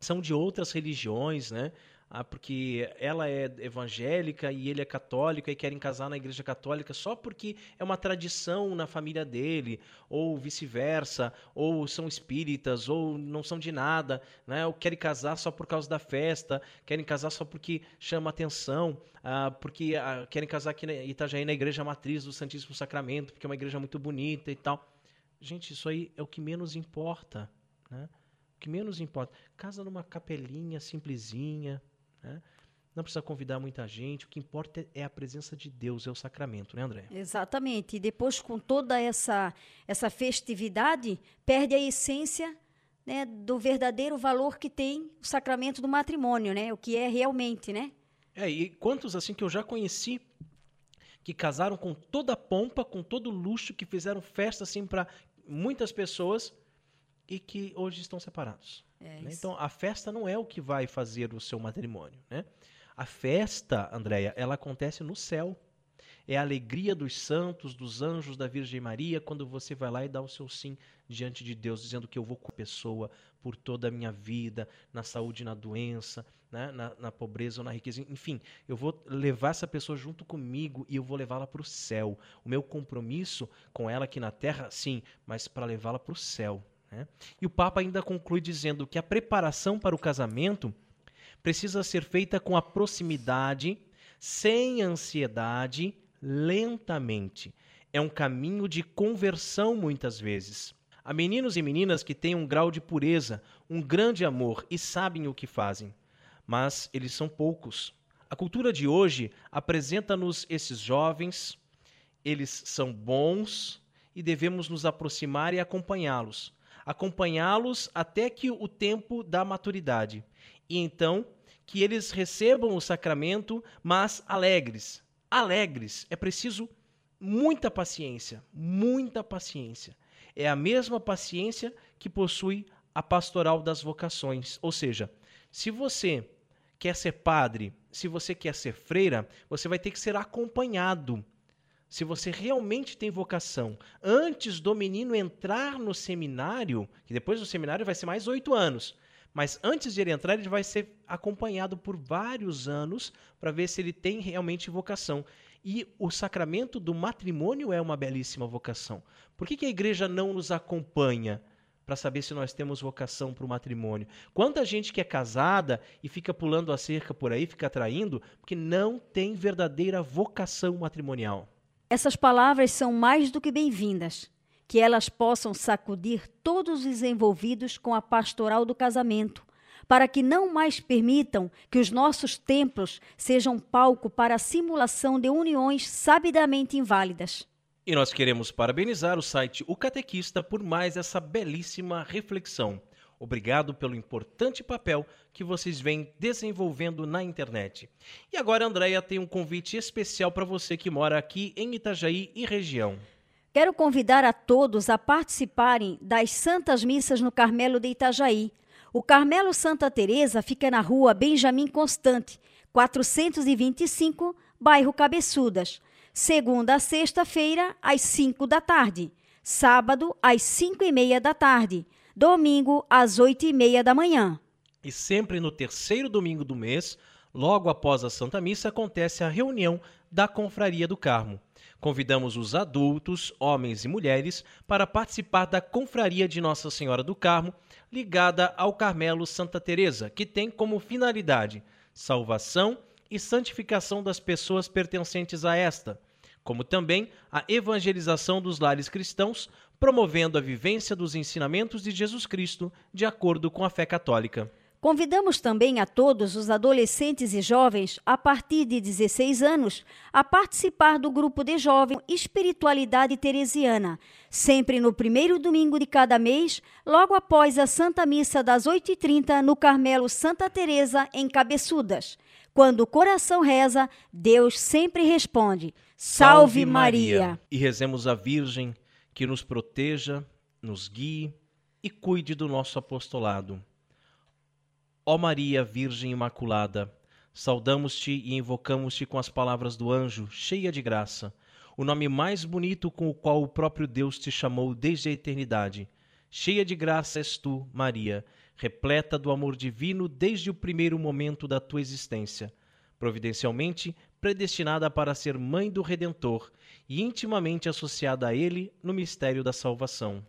são de outras religiões, né? Ah, porque ela é evangélica e ele é católico e querem casar na igreja católica só porque é uma tradição na família dele, ou vice-versa, ou são espíritas, ou não são de nada, né? ou querem casar só por causa da festa, querem casar só porque chama atenção, ah, porque ah, querem casar aqui em Itajaí na igreja matriz do Santíssimo Sacramento, porque é uma igreja muito bonita e tal. Gente, isso aí é o que menos importa, né? O que menos importa. Casa numa capelinha simplesinha, né? Não precisa convidar muita gente. O que importa é a presença de Deus, é o sacramento, né, André? Exatamente. E depois, com toda essa, essa festividade, perde a essência né, do verdadeiro valor que tem o sacramento do matrimônio, né? O que é realmente, né? É, e quantos assim que eu já conheci que casaram com toda a pompa, com todo o luxo, que fizeram festa assim para muitas pessoas e que hoje estão separados. É né? Então a festa não é o que vai fazer o seu matrimônio, né? A festa, Andréia, ela acontece no céu. É a alegria dos santos, dos anjos, da Virgem Maria, quando você vai lá e dá o seu sim diante de Deus, dizendo que eu vou com a pessoa por toda a minha vida, na saúde na doença, né? na, na pobreza ou na riqueza. Enfim, eu vou levar essa pessoa junto comigo e eu vou levá-la para o céu. O meu compromisso com ela aqui na terra, sim, mas para levá-la para o céu. Né? E o Papa ainda conclui dizendo que a preparação para o casamento precisa ser feita com a proximidade, sem ansiedade, lentamente. É um caminho de conversão muitas vezes. Há meninos e meninas que têm um grau de pureza, um grande amor e sabem o que fazem, mas eles são poucos. A cultura de hoje apresenta-nos esses jovens, eles são bons e devemos nos aproximar e acompanhá-los. Acompanhá-los até que o tempo da maturidade. E então que eles recebam o sacramento, mas alegres. Alegres. É preciso muita paciência, muita paciência. É a mesma paciência que possui a pastoral das vocações. Ou seja, se você quer ser padre, se você quer ser freira, você vai ter que ser acompanhado. Se você realmente tem vocação, antes do menino entrar no seminário, que depois do seminário vai ser mais oito anos, mas antes de ele entrar, ele vai ser acompanhado por vários anos para ver se ele tem realmente vocação. E o sacramento do matrimônio é uma belíssima vocação. Por que, que a igreja não nos acompanha para saber se nós temos vocação para o matrimônio? Quanta gente que é casada e fica pulando a cerca por aí, fica traindo, porque não tem verdadeira vocação matrimonial. Essas palavras são mais do que bem-vindas. Que elas possam sacudir todos os envolvidos com a pastoral do casamento, para que não mais permitam que os nossos templos sejam palco para a simulação de uniões sabidamente inválidas. E nós queremos parabenizar o site O Catequista por mais essa belíssima reflexão. Obrigado pelo importante papel que vocês vêm desenvolvendo na internet. E agora, Andréia tem um convite especial para você que mora aqui em Itajaí e região. Quero convidar a todos a participarem das Santas Missas no Carmelo de Itajaí. O Carmelo Santa Teresa fica na rua Benjamin Constante, 425, bairro Cabeçudas. segunda a sexta-feira, às 5 da tarde, sábado, às 5 e meia da tarde, domingo, às 8 e meia da manhã. E sempre no terceiro domingo do mês, logo após a Santa Missa, acontece a reunião da Confraria do Carmo. Convidamos os adultos, homens e mulheres, para participar da Confraria de Nossa Senhora do Carmo, ligada ao Carmelo Santa Teresa, que tem como finalidade salvação e santificação das pessoas pertencentes a esta, como também a evangelização dos lares cristãos, promovendo a vivência dos ensinamentos de Jesus Cristo de acordo com a fé católica. Convidamos também a todos os adolescentes e jovens a partir de 16 anos a participar do grupo de jovem Espiritualidade Teresiana, sempre no primeiro domingo de cada mês, logo após a Santa Missa das 8h30 no Carmelo Santa Teresa em Cabeçudas. Quando o coração reza, Deus sempre responde: Salve, Salve Maria. Maria! E rezemos a Virgem que nos proteja, nos guie e cuide do nosso apostolado. Ó Maria, Virgem Imaculada, saudamos-te e invocamos-te com as palavras do anjo, cheia de graça, o nome mais bonito com o qual o próprio Deus te chamou desde a eternidade. Cheia de graça és tu, Maria, repleta do amor divino desde o primeiro momento da tua existência, providencialmente predestinada para ser mãe do Redentor e intimamente associada a ele no mistério da salvação.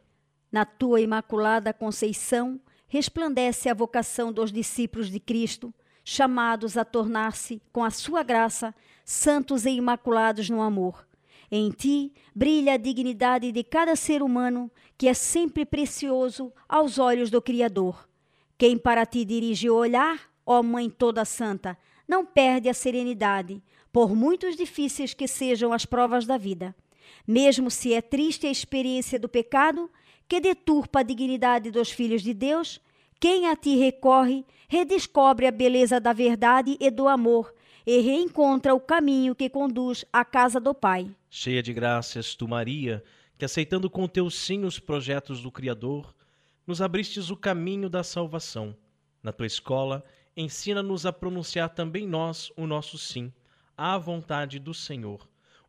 Na tua imaculada conceição, resplandece a vocação dos discípulos de Cristo, chamados a tornar-se, com a sua graça, santos e imaculados no amor. Em ti brilha a dignidade de cada ser humano, que é sempre precioso aos olhos do Criador. Quem para ti dirige o olhar, ó Mãe toda santa, não perde a serenidade, por muitos difíceis que sejam as provas da vida. Mesmo se é triste a experiência do pecado, que deturpa a dignidade dos filhos de Deus, quem a ti recorre, redescobre a beleza da verdade e do amor e reencontra o caminho que conduz à casa do Pai. Cheia de graças, tu, Maria, que aceitando com teu sim os projetos do Criador, nos abristes o caminho da salvação. Na tua escola, ensina-nos a pronunciar também nós o nosso sim, à vontade do Senhor.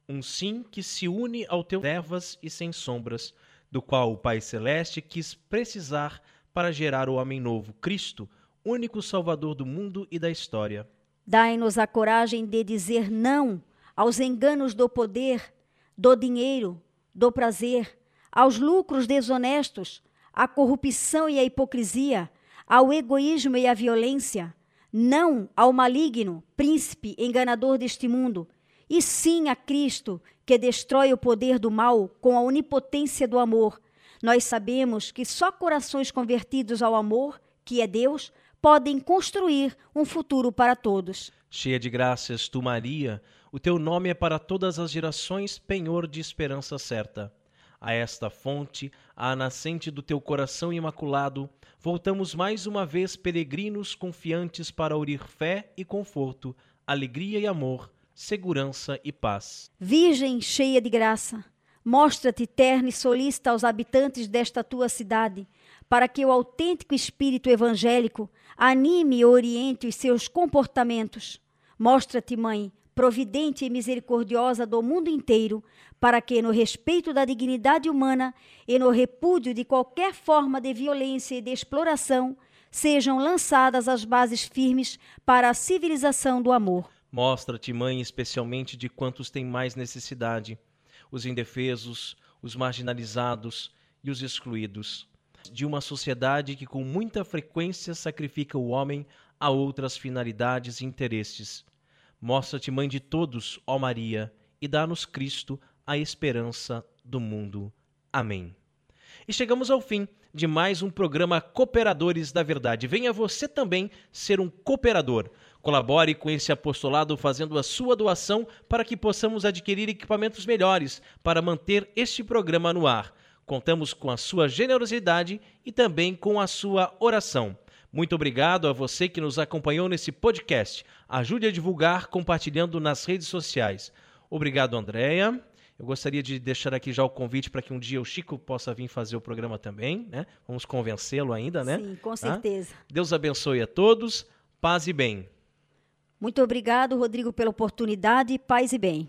Um sim que se une ao teu trevas e sem sombras, do qual o Pai Celeste quis precisar para gerar o homem novo, Cristo, único Salvador do mundo e da história. Dai-nos a coragem de dizer não aos enganos do poder, do dinheiro, do prazer, aos lucros desonestos, à corrupção e à hipocrisia, ao egoísmo e à violência, não ao maligno, príncipe enganador deste mundo, e sim a Cristo, que destrói o poder do mal com a onipotência do amor. Nós sabemos que só corações convertidos ao amor, que é Deus, podem construir um futuro para todos. Cheia de graças, tu, Maria, o teu nome é para todas as gerações penhor de esperança certa. A esta fonte, à nascente do teu coração imaculado, voltamos mais uma vez peregrinos confiantes para aurir fé e conforto, alegria e amor segurança e paz. Virgem cheia de graça, mostra-te terna e solícita aos habitantes desta tua cidade, para que o autêntico espírito evangélico anime e oriente os seus comportamentos. Mostra-te, Mãe, providente e misericordiosa do mundo inteiro, para que, no respeito da dignidade humana e no repúdio de qualquer forma de violência e de exploração, sejam lançadas as bases firmes para a civilização do amor. Mostra-te, Mãe, especialmente de quantos têm mais necessidade, os indefesos, os marginalizados e os excluídos, de uma sociedade que com muita frequência sacrifica o homem a outras finalidades e interesses. Mostra-te, Mãe de todos, ó Maria, e dá-nos Cristo, a esperança do mundo. Amém. E chegamos ao fim de mais um programa Cooperadores da Verdade. Venha você também ser um cooperador. Colabore com esse apostolado fazendo a sua doação para que possamos adquirir equipamentos melhores para manter este programa no ar. Contamos com a sua generosidade e também com a sua oração. Muito obrigado a você que nos acompanhou nesse podcast. Ajude a divulgar compartilhando nas redes sociais. Obrigado, Andréia. Eu gostaria de deixar aqui já o convite para que um dia o Chico possa vir fazer o programa também, né? Vamos convencê-lo ainda, né? Sim, com tá? certeza. Deus abençoe a todos. Paz e bem. Muito obrigado, Rodrigo, pela oportunidade. Paz e bem.